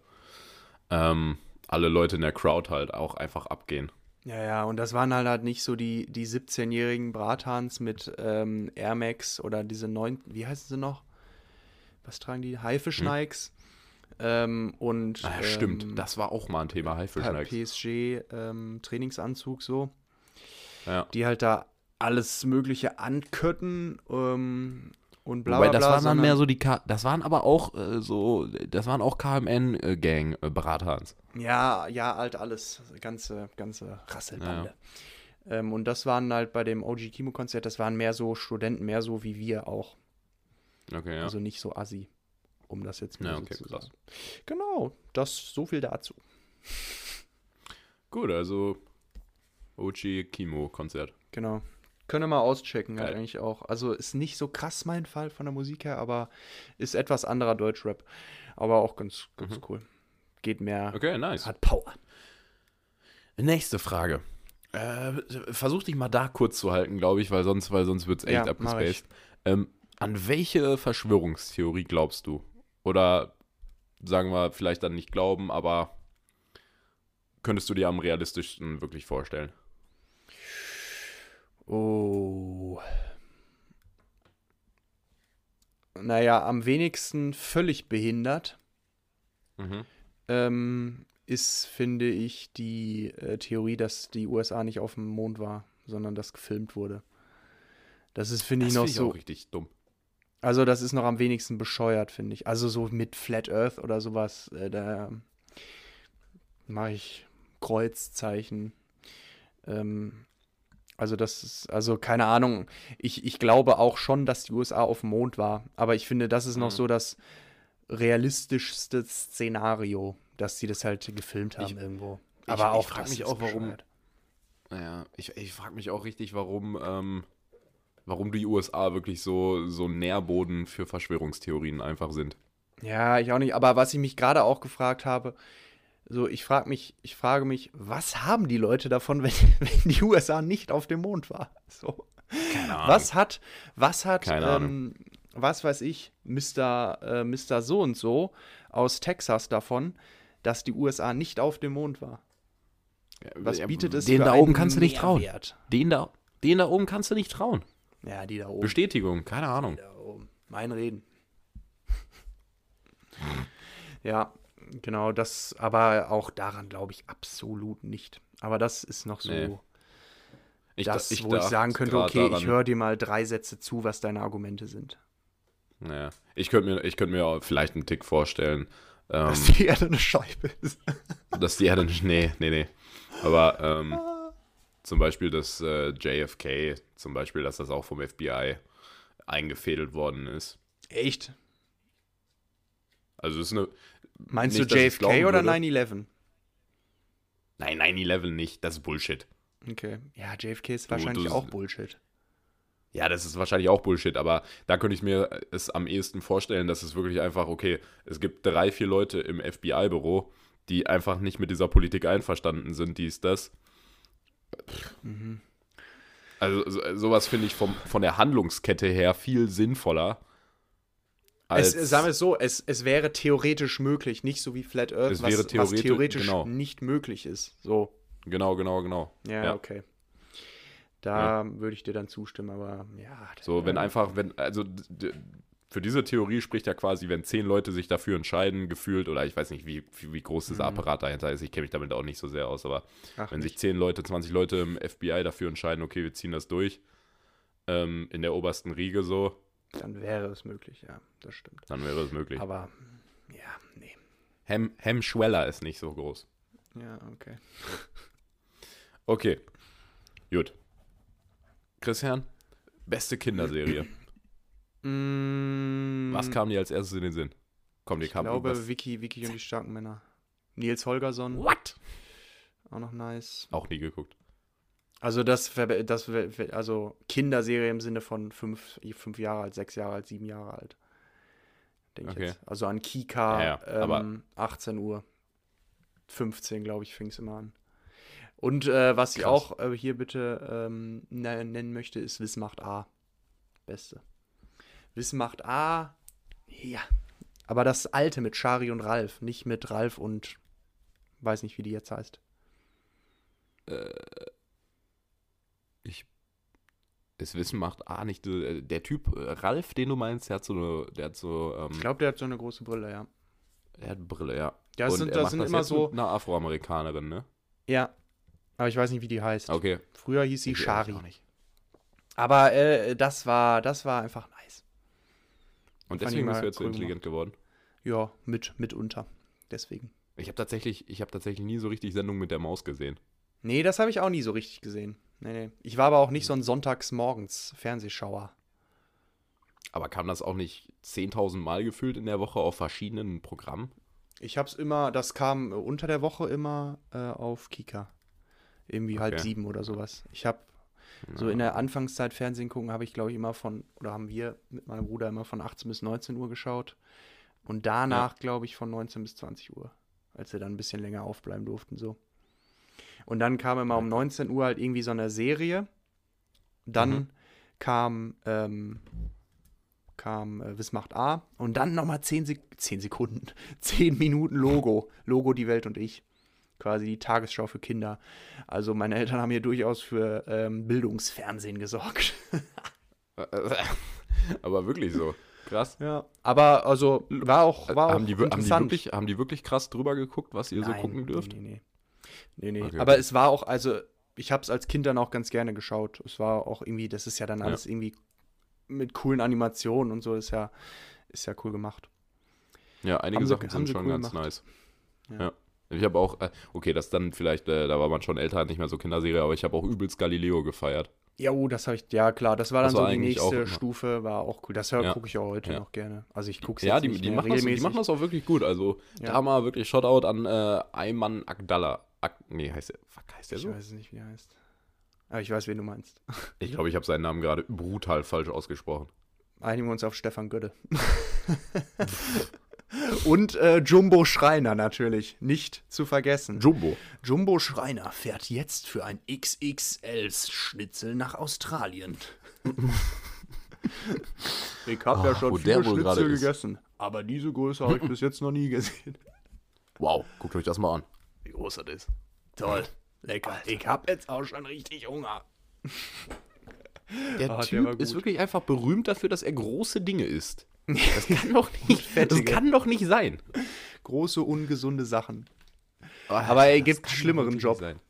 ähm, alle Leute in der Crowd halt auch einfach abgehen. Ja, ja, und das waren halt, halt nicht so die, die 17-jährigen Brathans mit ähm, Air Max oder diese neun, wie heißen sie noch? Was tragen die? Haifisch-Nikes. Ähm, und Ah, ja, ähm, stimmt. Das war auch mal ein Thema Haifischnacks. PSG-Trainingsanzug so, Ja. die halt da alles Mögliche ankötten ähm, und bla Wobei, bla das bla. waren dann mehr so die, K das waren aber auch äh, so, das waren auch KMN-Gang-Brathans. Ja, ja, halt alles. Ganze, ganze Rasselbande. Ähm, und das waren halt bei dem OG Kimo-Konzert, das waren mehr so Studenten, mehr so wie wir auch. Okay, ja. Also nicht so assi, um das jetzt mal Ja, so okay, zu krass. sagen. Genau, das so viel dazu. Gut, also OG Kimo-Konzert. Genau. Können wir mal auschecken, halt eigentlich auch. Also ist nicht so krass mein Fall von der Musik her, aber ist etwas anderer Deutschrap. Aber auch ganz, ganz cool. Geht mehr, Okay, nice. hat Power. Nächste Frage. Äh, versuch dich mal da kurz zu halten, glaube ich, weil sonst, weil sonst wird es echt Ja, abgespaced. Ähm, an welche Verschwörungstheorie glaubst du? Oder sagen wir vielleicht dann nicht glauben, aber könntest du dir am realistischsten wirklich vorstellen? Oh. Naja, am wenigsten völlig behindert Mhm. ähm, ist, finde ich, die äh, Theorie, dass die USA nicht auf dem Mond war, sondern dass gefilmt wurde. Das ist, finde ich, noch finde ich so. richtig dumm. Also, das ist noch am wenigsten bescheuert, finde ich. Also, so mit Flat Earth oder sowas, äh, da mache ich Kreuzzeichen. Ähm, also, das ist, also, keine Ahnung. Ich, ich glaube auch schon, dass die USA auf dem Mond war. Aber ich finde, das ist noch Mhm. so das realistischste Szenario, dass sie das halt gefilmt haben Ich- irgendwo. ich- Aber ich auch frag das mich auch, warum- bescheuert. Naja, ich, ich frage mich auch richtig, warum, ähm, warum die USA wirklich so, so Nährboden für Verschwörungstheorien einfach sind. Ja, ich auch nicht. Aber was ich mich gerade auch gefragt habe, so ich frage mich, ich frage mich, was haben die Leute davon, wenn, wenn die USA nicht auf dem Mond war? So. Keine Was hat, was hat, Keine ähm, was weiß ich, Mr. Äh, Mr. So und so aus Texas davon, dass die USA nicht auf dem Mond war? Was bietet es Den da oben kannst du nicht trauen. Den da, den da oben kannst du nicht trauen. Ja, die da oben. Bestätigung, keine Ahnung. Da oben. Mein Reden. ja, genau, das, aber auch daran glaube ich absolut nicht. Aber das ist noch so Nee. Ich, das, da- ich wo ich sagen könnte, okay, ich daran- höre dir mal drei Sätze zu, was deine Argumente sind. Naja. Ich könnte mir, ich könnte mir auch vielleicht einen Tick vorstellen, ähm, Dass die Erde eine Scheibe ist. dass die Erde. Nee, nee, nee. Aber ähm, zum Beispiel das äh, JFK, zum Beispiel, dass das auch vom FBI eingefädelt worden ist. Echt? Also es ist eine. Meinst Nicht, du JFK oder würde. 9-11? Nein, 9-11 nicht, das ist Bullshit. Okay. Ja, JFK ist wahrscheinlich du- auch Bullshit. Ja, das ist wahrscheinlich auch Bullshit, aber da könnte ich mir es am ehesten vorstellen, dass es wirklich einfach, okay, es gibt drei, vier Leute im FBI-Büro, die einfach nicht mit dieser Politik einverstanden sind, dies, das. Mhm. Also so, sowas finde ich vom, von der Handlungskette her viel sinnvoller. Es, Als, sagen wir es so, es, es wäre theoretisch möglich, nicht so wie Flat Earth, Es was, wäre was theoretisch- theoretisch genau. nicht möglich ist. So, genau, genau, genau. ja, Ja. okay. Da würde ich dir dann zustimmen, aber ja. So, wenn einfach, wenn, also für diese Theorie spricht ja quasi, wenn zehn Leute sich dafür entscheiden, gefühlt, oder ich weiß nicht, wie, wie, wie groß dieser Mhm. Apparat dahinter ist, ich kenne mich damit auch nicht so sehr aus, aber Ach, wenn nicht. sich zehn Leute, 20 Leute im FBI dafür entscheiden, okay, wir ziehen das durch, ähm, in der obersten Riege so, dann wäre es möglich, ja, das stimmt. dann wäre es möglich. Aber ja, nee. Hem, Hemmschweller ist nicht so groß. Ja, okay. Okay, gut. Christian, beste Kinderserie. Mm, Was kam dir als erstes in den Sinn? Komm, dir Ich kam glaube, irgendwas- Vicky, Vicky und die starken Männer. Nils Holgersson, What? auch noch nice. Auch nie geguckt. Also das, das also Kinderserie im Sinne von fünf, fünf Jahre alt, sechs Jahre alt, sieben Jahre alt. Denke Okay. ich jetzt. Also an Kika, Ja, ja, aber- ähm, 18 Uhr. 15, glaube ich, fing es immer an. Und äh, was ich Krass. auch äh, hier bitte ähm, ne- nennen möchte, ist Wissmacht A. Beste. Wissmacht A, ja. Aber das alte mit Shari und Ralf, nicht mit Ralf und weiß nicht, wie die jetzt heißt. Ich. Das Wissen macht A nicht. äh, Der Typ, äh, Ralf, den du meinst, der hat so eine. Der hat so. Ähm, Ich glaube, der hat so eine große Brille, ja. er hat eine Brille, ja. Ja, das Und sind, er das macht sind das immer so. Mit einer Afroamerikanerin, ne? Ja. Aber ich weiß nicht, wie die heißt. Okay. Früher hieß sie Ich Shari. auch nicht. Aber äh, das war, das war einfach nice. Und deswegen bist du jetzt so intelligent geworden. Ja, mit, mitunter. Deswegen. Ich habe tatsächlich, ich habe tatsächlich nie so richtig Sendung mit der Maus gesehen. Nee, das habe ich auch nie so richtig gesehen. Nee, nee. Ich war aber auch nicht so ein sonntagsmorgens Fernsehschauer. Aber kam das auch nicht 10.000 Mal gefühlt in der Woche auf verschiedenen Programmen? Ich hab's immer, das kam unter der Woche immer äh, auf Kika. Irgendwie halb Okay. sieben oder sowas. Ich hab so in der Anfangszeit Fernsehen gucken, habe ich glaube ich immer von, oder haben wir mit meinem Bruder immer von 18 bis 19 Uhr geschaut. Und danach glaube ich von 19 bis 20 Uhr. Als wir dann ein bisschen länger aufbleiben durften so. Und dann kam immer um 19 Uhr halt irgendwie so eine Serie. Dann Mhm. kam, ähm, kam äh, Wiss macht A. Und dann nochmal 10, Sek 10 Sekunden, 10 Minuten Logo. Logo, die Welt und ich. Quasi die Tagesschau für Kinder. Also meine Eltern haben hier durchaus für ähm, Bildungsfernsehen gesorgt. Aber wirklich so. Krass. Ja. Aber also war auch, war auch haben, die, wir- haben, die interessant. wirklich, haben die wirklich krass drüber geguckt, was ihr so Nein, gucken dürft? Nee, nee. nee, nee. Okay, Aber okay. es war auch, also ich habe es als Kind dann auch ganz gerne geschaut. Es war auch irgendwie, das ist ja dann Ja. alles irgendwie mit coolen Animationen und so, ist ja, ist ja cool gemacht. Ja, einige Haben sie- Sachen haben sind sie schon cool ganz gemacht. nice. Ja. Ja. Ich habe auch, äh, okay, das dann vielleicht, äh, da war man schon älter, nicht mehr so Kinderserie, aber ich habe auch übelst Galileo gefeiert. Ja, oh, das habe ich, ja klar, das war dann Das war so die auch nächste immer- Stufe, war auch cool. Das Ja. gucke ich auch heute Ja. noch gerne. Also ich gucke es Ja, jetzt die, nicht die, machen das, die machen das auch wirklich gut. Also, Ja. da mal wirklich Shoutout an äh, Ayman Agdallah. Ag nee, heißt der, fuck, heißt der ich so? weiß es nicht, wie er heißt. Aber ich weiß, wen du meinst. Ich glaube, ich habe seinen Namen gerade brutal falsch ausgesprochen. Einigen wir uns auf Stefan Gödde. Und äh, Jumbo Schreiner natürlich, nicht zu vergessen. Jumbo. Jumbo Schreiner fährt jetzt für ein XXL-Schnitzel nach Australien. ich habe ja Ah, schon viele Schnitzel ist. gegessen, aber diese Größe habe ich bis jetzt noch nie gesehen. Wow, guckt euch das mal an. Wie groß das ist. Toll, lecker. Ich habe jetzt auch schon richtig Hunger. Der der Typ war ist wirklich einfach berühmt dafür, dass er große Dinge isst. Das kann doch nicht, das kann doch nicht sein. Große, ungesunde Sachen. Aber Aber er gibt einen schlimmeren Job. Sein.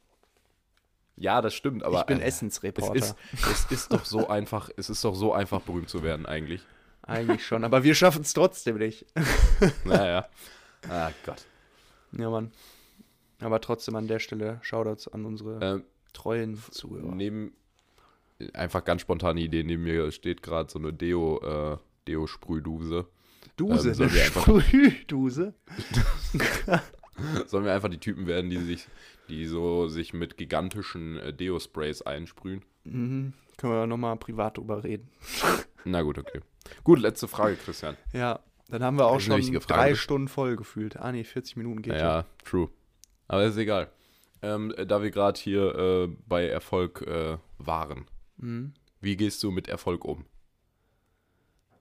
Ja, das stimmt, aber ich bin äh, Essensreporter. es ist, es ist doch so einfach, es ist doch so einfach berühmt zu werden eigentlich. Eigentlich schon, aber wir schaffen es trotzdem nicht. Naja. Ah Gott. Ja, Mann. Aber trotzdem an der Stelle Shoutouts an unsere Ähm, treuen Zuhörer. neben einfach ganz spontane Idee, neben mir steht gerade so eine Deo, äh, Deo-Sprühduse. Duse, ähm, eine wir einfach- Sprühduse. Sollen wir einfach die Typen werden, die sich, die so sich mit gigantischen äh, Deo-Sprays einsprühen? Mhm. Können wir nochmal privat drüber reden. Na gut, okay. Gut, letzte Frage, Christian. Ja, dann haben wir auch schon Frage. drei Stunden voll gefühlt. Ah, nee, 40 Minuten geht Ja, true. Aber ist egal. Ähm, äh, da wir gerade hier äh, bei Erfolg äh, waren. Mhm. wie gehst du mit Erfolg um?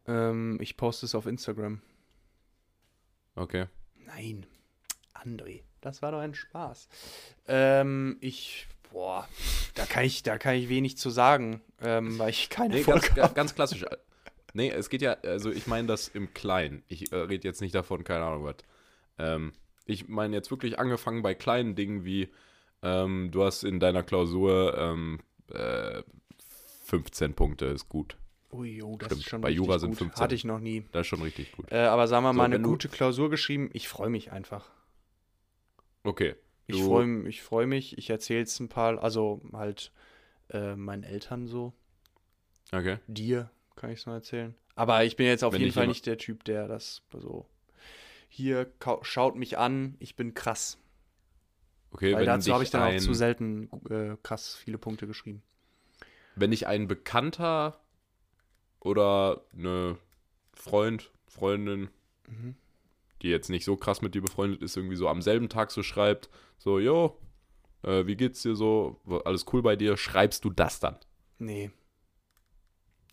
Ähm, ich poste es auf Instagram. Okay. Nein, André, das war doch ein Spaß. Ähm, ich, boah, da kann ich, da kann ich wenig zu sagen, ähm, weil ich keine Nee, Erfolg ganz, ganz klassisch. Nee, es geht ja, also ich meine das im Kleinen. Ich äh, rede jetzt nicht davon, keine Ahnung was. Ähm, ich meine jetzt wirklich angefangen bei kleinen Dingen wie, ähm, du hast in deiner Klausur ähm, äh, 15 Punkte, ist gut. Ui, oh, das Stimmt, ist schon bei richtig Jura sind gut. 15. Hatte ich noch nie. Das ist schon richtig gut. Äh, aber sagen wir So, mal, eine wenn du- gute Klausur geschrieben. Ich freue mich einfach. Okay. Ich freue ich freu mich. Ich erzähle es ein paar, also halt äh, meinen Eltern so. Okay. Dir kann ich es mal erzählen. Aber ich bin jetzt auf Wenn jeden Fall nicht der Typ, der das so. Hier schaut mich an, ich bin krass. Okay, Weil dazu habe ich dann auch zu selten äh, krass viele Punkte geschrieben. wenn dich ein Bekannter oder eine Freund, Freundin, Mhm. die jetzt nicht so krass mit dir befreundet ist, irgendwie so am selben Tag so schreibt, so, jo, äh, wie geht's dir so, alles cool bei dir, schreibst du das dann? Nee.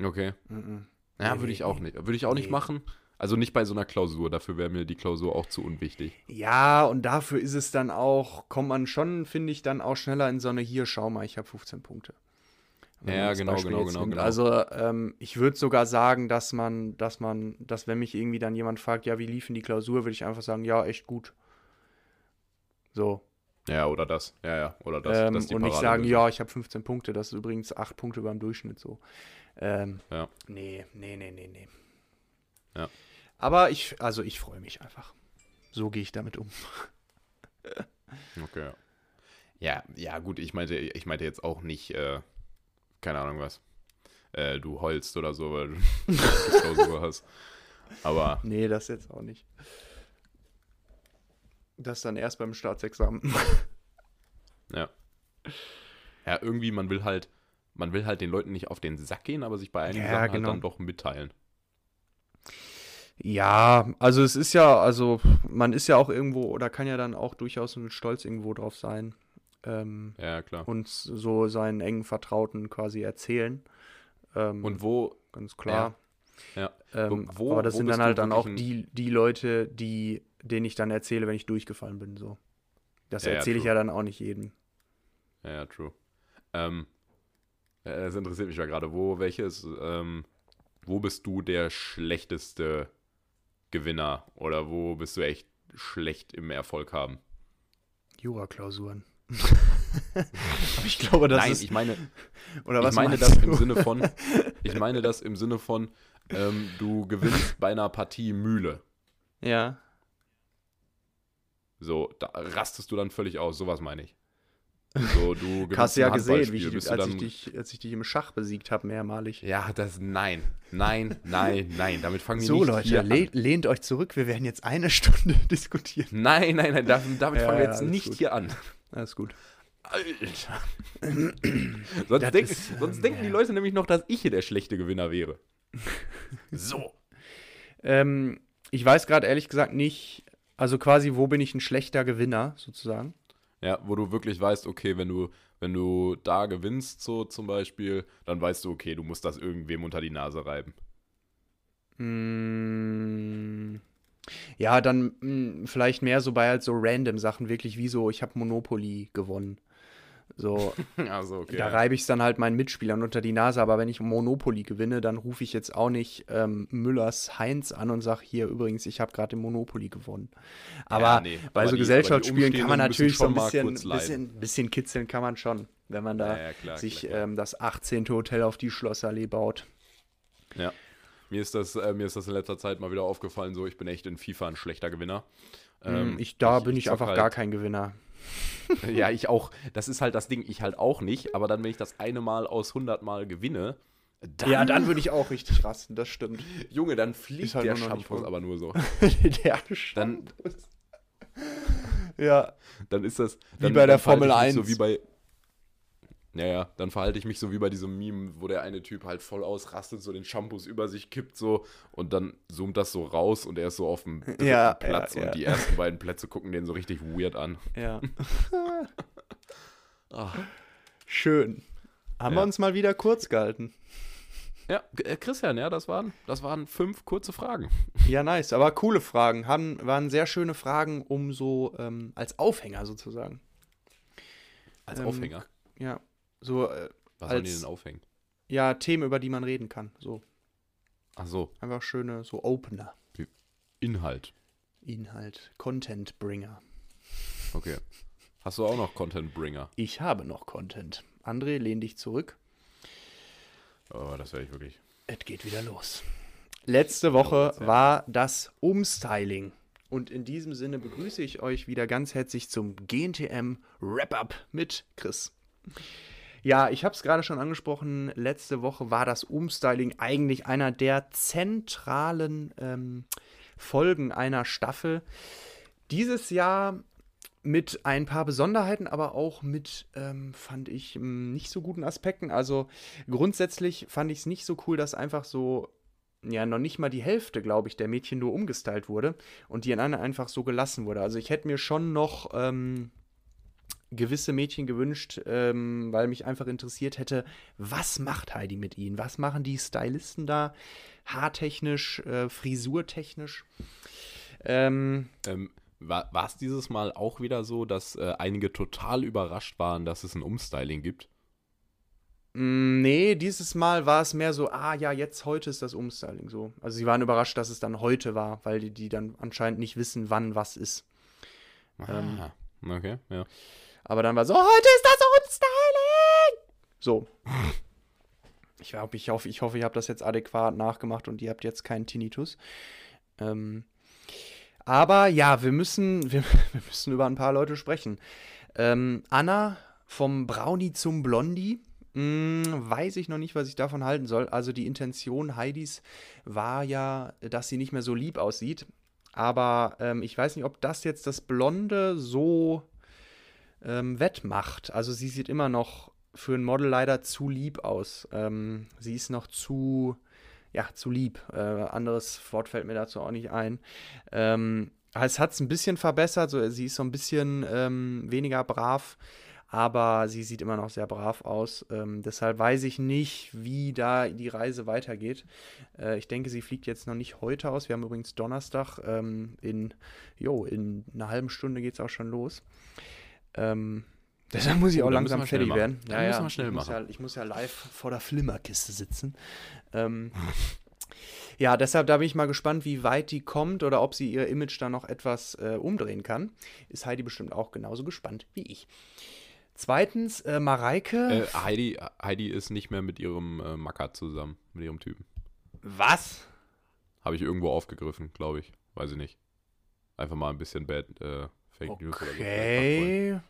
Okay. Mhm. Ja, Nee, würde ich auch nicht. Würde ich auch nicht Nee. machen. Also nicht bei so einer Klausur, dafür wäre mir die Klausur auch zu unwichtig. Ja, und dafür ist es dann auch, kommt man schon, finde ich, dann auch schneller in so eine hier, schau mal, ich habe 15 Punkte. Wenn Ja, genau, Beispiel genau, genau, genau. Also ähm, ich würde sogar sagen, dass man, dass man, dass wenn mich irgendwie dann jemand fragt, ja, wie liefen die Klausur, würde ich einfach sagen, ja, echt gut. So. Ja, oder das. Ja, ja, oder das. ähm, das und nicht sagen, ja, ich habe 15 Punkte, das ist übrigens 8 Punkte beim Durchschnitt so. Ähm, Ja. Nee, nee, nee, nee, nee. Ja. Aber ich, also ich freue mich einfach. So gehe ich damit um. Okay. Ja, ja, gut, ich meinte, ich meinte jetzt auch nicht, äh, keine Ahnung was. Äh, du heulst oder so, weil du Klausur hast. Aber Nee, das jetzt auch nicht. Das dann erst beim Staatsexamen. ja. Ja, irgendwie, man will halt, man will halt den Leuten nicht auf den Sack gehen, aber sich bei einigen Ja, Sachen genau. halt dann doch mitteilen. Ja, also es ist ja, also man ist ja auch irgendwo oder kann ja dann auch durchaus mit Stolz irgendwo drauf sein. ähm, Ja, klar. und so seinen engen Vertrauten quasi erzählen. Ähm, Und wo, ganz klar. ja, Ähm, Wo- aber das sind dann halt dann auch die, die Leute, die, denen ich dann erzähle, wenn ich durchgefallen bin. So. Das Ja, ja, erzähle ich true. ja dann auch nicht jedem. ja, ja, true. Ähm, äh, das interessiert mich ja gerade. Wo, welches, ähm, wo bist du der schlechteste Gewinner? Oder wo bist du echt schlecht im Erfolg haben? Jura-Klausuren. Aber ich glaube, das Nein, ist. ich meine, oder ich was meine meinst das du? im Sinne von, ich meine das im Sinne von, ähm, du gewinnst bei einer Partie Mühle. Ja. So, da rastest du dann völlig aus, sowas meine ich. So, du Hast du ja gesehen, wie ich, als, ich dich, als ich dich im Schach besiegt habe, mehrmalig. Ja, das, nein, nein, nein, nein, damit fangen wir So, nicht Leute, hier le an. lehnt euch zurück. Wir werden jetzt eine Stunde diskutieren. Nein, nein, nein, damit, damit Ja, fangen wir jetzt nicht gut. hier an. Alles gut. Alter. sonst Das denk, ist, sonst ähm, denken die. Leute nämlich noch, dass ich hier der schlechte Gewinner wäre. So. Ähm, ich weiß gerade ehrlich gesagt nicht, also quasi, wo bin ich ein schlechter Gewinner, sozusagen. Ja, wo du wirklich weißt, okay, wenn du, wenn du da gewinnst, so zum Beispiel, dann weißt du, okay, du musst das irgendwem unter die Nase reiben. Mm, ja, dann mm, vielleicht mehr so bei halt so random Sachen, wirklich wie so, ich habe Monopoly gewonnen. So, Also, okay. da reibe ich es dann halt meinen Mitspielern unter die Nase, aber wenn ich Monopoly gewinne, dann rufe ich jetzt auch nicht ähm, Müllers Heinz an und sage, hier übrigens, ich habe gerade im Monopoly gewonnen. Aber Ja, nee, bei aber so die- Gesellschaftsspielen kann man natürlich so ein bisschen, bisschen, bisschen kitzeln kann man schon, wenn man da Ja, ja, klar, sich klar, klar. Ähm, das 18. Hotel auf die Schlossallee baut. Ja. Mir ist, das, äh, mir ist das in letzter Zeit mal wieder aufgefallen, so ich bin echt in FIFA ein schlechter Gewinner. Ähm, Mm, ich, da bin ich, zock einfach halt, gar kein Gewinner. Ja, ich auch. Das ist halt das Ding, ich halt auch nicht. Aber dann, wenn ich das eine Mal aus 100 Mal gewinne, dann, Ja, dann würde ich auch richtig rasten, das stimmt. Junge, dann fliegt halt der Shampoos aber nur so. Der Dann, ja. dann ist das. Wie Dann, bei der Formel ich mich 1. So wie bei. Naja, dann verhalte ich mich so wie bei diesem Meme, wo der eine Typ halt voll ausrastet, so den Shampoos über sich kippt so und dann zoomt das so raus und er ist so auf dem Ja, Platz ja, und ja. die ersten beiden Plätze gucken den so richtig weird an. Ja. Ah. Schön. Haben wir uns mal wieder kurz gehalten. Ja, äh, Christian, ja, das waren, das waren fünf kurze Fragen. Ja, nice. Aber coole Fragen. Haben, waren sehr schöne Fragen, um so ähm, als Aufhänger sozusagen. Als Ähm, Aufhänger. Ja. So, äh, Was sollen die denn aufhängen? ja, Themen, über die man reden kann. So. Ach so, Einfach schöne, so Opener. Inhalt. Inhalt. Content Bringer. Okay. Hast du auch noch Content Bringer? Ich habe noch Content. André, lehn dich zurück. Oh, das wäre ich wirklich. Es geht wieder los. Letzte Woche war das Umstyling. Und in diesem Sinne begrüße ich euch wieder ganz herzlich zum GNTM Wrap-Up mit Chris. Ja, ich habe es gerade schon angesprochen. Letzte Woche war das Umstyling eigentlich einer der zentralen ähm, Folgen einer Staffel. Dieses Jahr mit ein paar Besonderheiten, aber auch mit, ähm, fand ich, m, nicht so guten Aspekten. Also grundsätzlich fand ich es nicht so cool, dass einfach so, ja, noch nicht mal die Hälfte, glaube ich, der Mädchen nur umgestylt wurde und die anderen einfach so gelassen wurde. Also ich hätte mir schon noch ähm, gewisse Mädchen gewünscht, ähm, weil mich einfach interessiert hätte, was macht Heidi mit ihnen? Was machen die Stylisten da? Haartechnisch, äh, frisurtechnisch? Ähm, Ähm, war es dieses Mal auch wieder so, dass äh, einige total überrascht waren, dass es ein Umstyling gibt? Mm, Nee, dieses Mal war es mehr so, ah ja, jetzt heute ist das Umstyling so. Also sie waren überrascht, dass es dann heute war, weil die, die dann anscheinend nicht wissen, wann was ist. Ähm. Ah, okay, ja. Aber dann war so, heute ist das Umstyling! So. Ich, hoffe, ich hoffe, ich, hoffe, ihr habt das jetzt adäquat nachgemacht und ihr habt jetzt keinen Tinnitus. Ähm, aber ja, wir müssen, wir, wir müssen über ein paar Leute sprechen. Ähm, Anna vom Brownie zum Blondie. Hm, weiß ich noch nicht, was ich davon halten soll. Also die Intention Heidis war ja, dass sie nicht mehr so lieb aussieht. Aber ähm, ich weiß nicht, ob das jetzt das Blonde so ähm, wettmacht. Also sie sieht immer noch für ein Model leider zu lieb aus. Ähm, sie ist noch zu, ja, zu lieb. Äh, anderes Wort fällt mir dazu auch nicht ein. Ähm, es hat es ein bisschen verbessert, so, sie ist so ein bisschen ähm, weniger brav. aber sie sieht immer noch sehr brav aus. Ähm, deshalb weiß ich nicht, wie da die Reise weitergeht. Äh, ich denke, sie fliegt jetzt noch nicht heute aus. Wir haben übrigens Donnerstag. Ähm, in, jo, in einer halben Stunde geht es auch schon los. Ähm, deshalb muss ich Oh, auch langsam fertig werden. Dann müssen wir schnell ich muss machen. Ja, ich muss ja live vor der Flimmerkiste sitzen. Ähm, ja, deshalb da bin ich mal gespannt, wie weit die kommt oder ob sie ihr Image da noch etwas äh, umdrehen kann. Ist Heidi bestimmt auch genauso gespannt wie ich. Zweitens, äh, Mareike. Äh, Heidi, Heidi ist nicht mehr mit ihrem äh, Macker zusammen, mit ihrem Typen. was? Habe ich irgendwo aufgegriffen, glaube ich. Weiß ich nicht. Einfach mal ein bisschen Bad äh, Fake News oder so. Okay.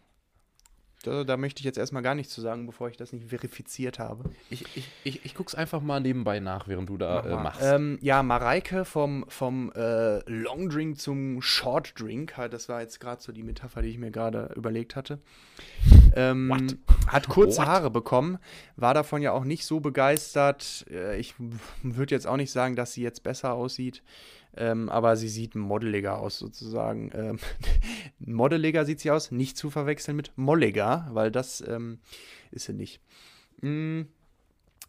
Da, da möchte ich jetzt erstmal gar nichts zu sagen, bevor ich das nicht verifiziert habe. Ich, ich, ich, ich guck's einfach mal nebenbei nach, während du da äh, Mach machst. Ähm, ja, Mareike vom, vom äh, Long Drink zum Short Drink, halt, das war jetzt gerade so die Metapher, die ich mir gerade überlegt hatte. Ähm? Hat kurze What? Haare bekommen, war davon ja auch nicht so begeistert. Äh, Ich würde jetzt auch nicht sagen, dass sie jetzt besser aussieht. Ähm, aber sie sieht modeliger aus, sozusagen. Ähm, modeliger sieht sie aus, nicht zu verwechseln mit molliger, weil das ähm, ist sie nicht. Mm,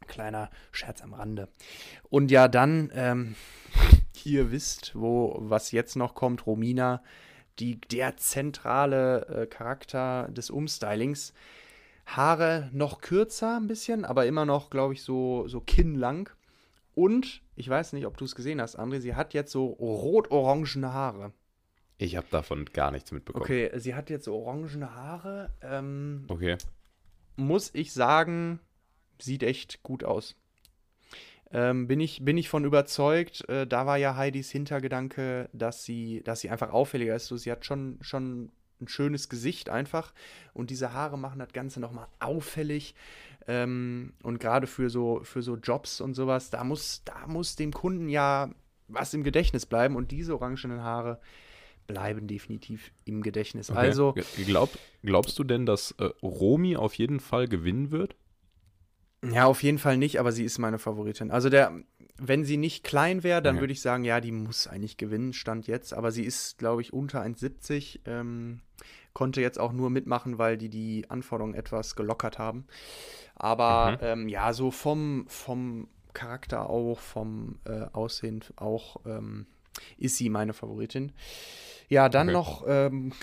kleiner Scherz am Rande. Und ja, dann, ähm, ihr wisst, wo, was jetzt noch kommt, Romina, die, der zentrale äh, Charakter des Umstylings. Haare noch kürzer ein bisschen, aber immer noch, glaube ich, so, so kinnlang. Und, ich weiß nicht, ob du es gesehen hast, André, sie hat jetzt so rot-orangene Haare. ich habe davon gar nichts mitbekommen. Okay, sie hat jetzt so orangene Haare. Ähm, Okay. muss ich sagen, sieht echt gut aus. Ähm, bin, ich, bin ich von überzeugt. Äh, da war ja Heidis Hintergedanke, dass sie, dass sie einfach auffälliger ist. So, sie hat schon, schon ein schönes Gesicht einfach. Und diese Haare machen das Ganze nochmal auffällig. Ähm, und gerade für so, für so Jobs und sowas, da muss, da muss dem Kunden ja was im Gedächtnis bleiben. Und diese orangenen Haare bleiben definitiv im Gedächtnis. okay. Also, Glaub, glaubst du denn, dass äh, Romy auf jeden Fall gewinnen wird? Ja, auf jeden Fall nicht, aber sie ist meine Favoritin. Also der, wenn sie nicht klein wäre, dann Okay. würde ich sagen, ja, die muss eigentlich gewinnen, stand jetzt. Aber sie ist, glaube ich, unter 1,70. Ähm, konnte jetzt auch nur mitmachen, weil die die Anforderungen etwas gelockert haben. Aber Mhm. ähm, ja, so vom, vom Charakter auch, vom äh, Aussehen auch, ähm, ist sie meine Favoritin. Ja, dann Okay. noch ähm,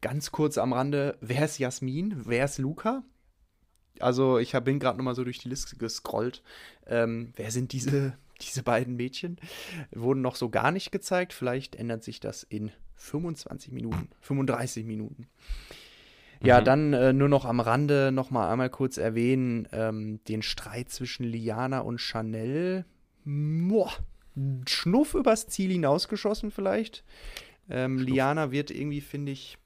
ganz kurz am Rande, wer ist Jasmin? Wer ist Luca? Also ich hab, bin gerade nochmal so durch die Liste gescrollt. Ähm, wer sind diese, diese beiden Mädchen? Wurden noch so gar nicht gezeigt. Vielleicht ändert sich das in 25 Minuten, 35 Minuten. Ja, Mhm. dann äh, nur noch am Rande noch mal einmal kurz erwähnen, ähm, den Streit zwischen Liana und Chanel. Boah, Schnuff übers Ziel hinausgeschossen vielleicht. Ähm, Liana wird irgendwie, finde ich,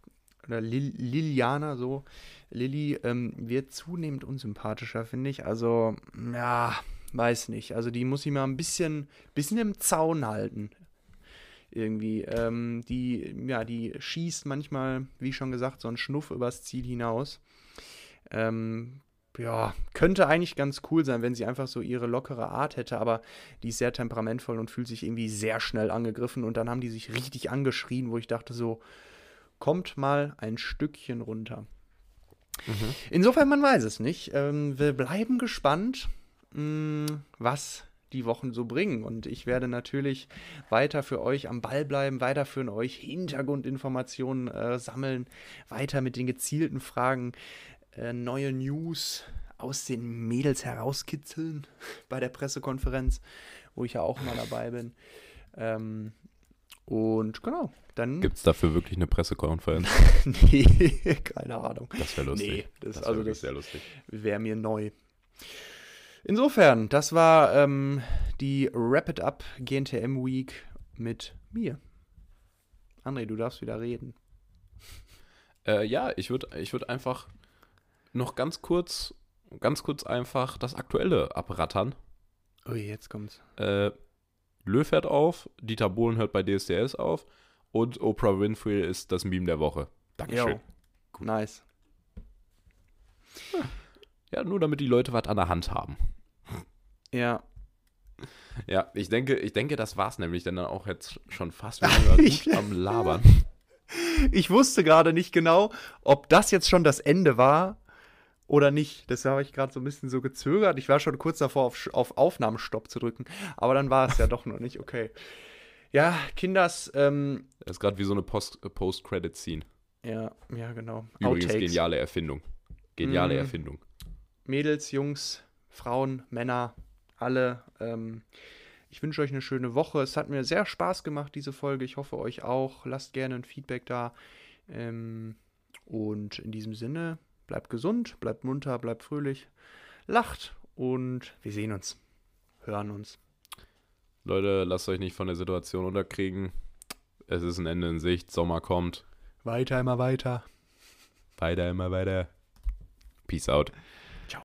oder Lil Liliana so, Lilly ähm, wird zunehmend unsympathischer, finde ich. Also, ja, weiß nicht. Also die muss ich mal ein bisschen, bisschen im Zaun halten. Irgendwie. Ähm, die, ja, die schießt manchmal, wie schon gesagt, so einen Schnuff übers Ziel hinaus. Ähm, ja, könnte eigentlich ganz cool sein, wenn sie einfach so ihre lockere Art hätte, aber die ist sehr temperamentvoll und fühlt sich irgendwie sehr schnell angegriffen und dann haben die sich richtig angeschrien, wo ich dachte so, kommt mal ein Stückchen runter. Mhm. Insofern, man weiß es nicht. Ähm, wir bleiben gespannt, mh, was die Wochen so bringen. Und ich werde natürlich weiter für euch am Ball bleiben, weiter für euch Hintergrundinformationen äh, sammeln, weiter mit den gezielten Fragen äh, neue News aus den Mädels herauskitzeln bei der Pressekonferenz, wo ich ja auch mal dabei bin. Ähm, und genau, dann. Gibt es dafür wirklich eine Pressekonferenz? nee, keine Ahnung. Das wäre lustig. Nee, das- wär also wirklich das- sehr lustig. wäre mir neu. Insofern, das war ähm, die Rapid Up GNTM Week mit mir. André, du darfst wieder reden. Äh, ja, ich würde ich würd einfach noch ganz kurz, ganz kurz einfach das Aktuelle abrattern. Ui, jetzt kommt's. Äh, Löw hört auf, Dieter Bohlen hört bei DSDS auf und Oprah Winfrey ist das Meme der Woche. Dankeschön. Yo. Nice. Ja, nur damit die Leute was an der Hand haben. Ja. Ja, ich denke, ich denke, das war's nämlich dann auch jetzt schon fast. Gut am Labern. Ich wusste gerade nicht genau, ob das jetzt schon das Ende war oder nicht. Deshalb habe ich gerade so ein bisschen so gezögert. Ich war schon kurz davor, auf, auf Aufnahmestopp zu drücken. Aber dann war es ja doch noch nicht. Okay. Ja, Kinders. Ähm, Das ist gerade wie so eine Post- Post-Credit-Scene. ja, ja, genau. Übrigens Outtakes. geniale Erfindung. Geniale Mm. Erfindung. Mädels, Jungs, Frauen, Männer, alle. Ähm, ich wünsche euch eine schöne Woche. Es hat mir sehr Spaß gemacht, diese Folge. Ich hoffe, euch auch. Lasst gerne ein Feedback da. Ähm, und in diesem Sinne, bleibt gesund, bleibt munter, bleibt fröhlich, lacht und wir sehen uns, hören uns. Leute, lasst euch nicht von der Situation unterkriegen. Es ist ein Ende in Sicht. Sommer kommt. Weiter, immer weiter. Weiter, immer weiter. Peace out.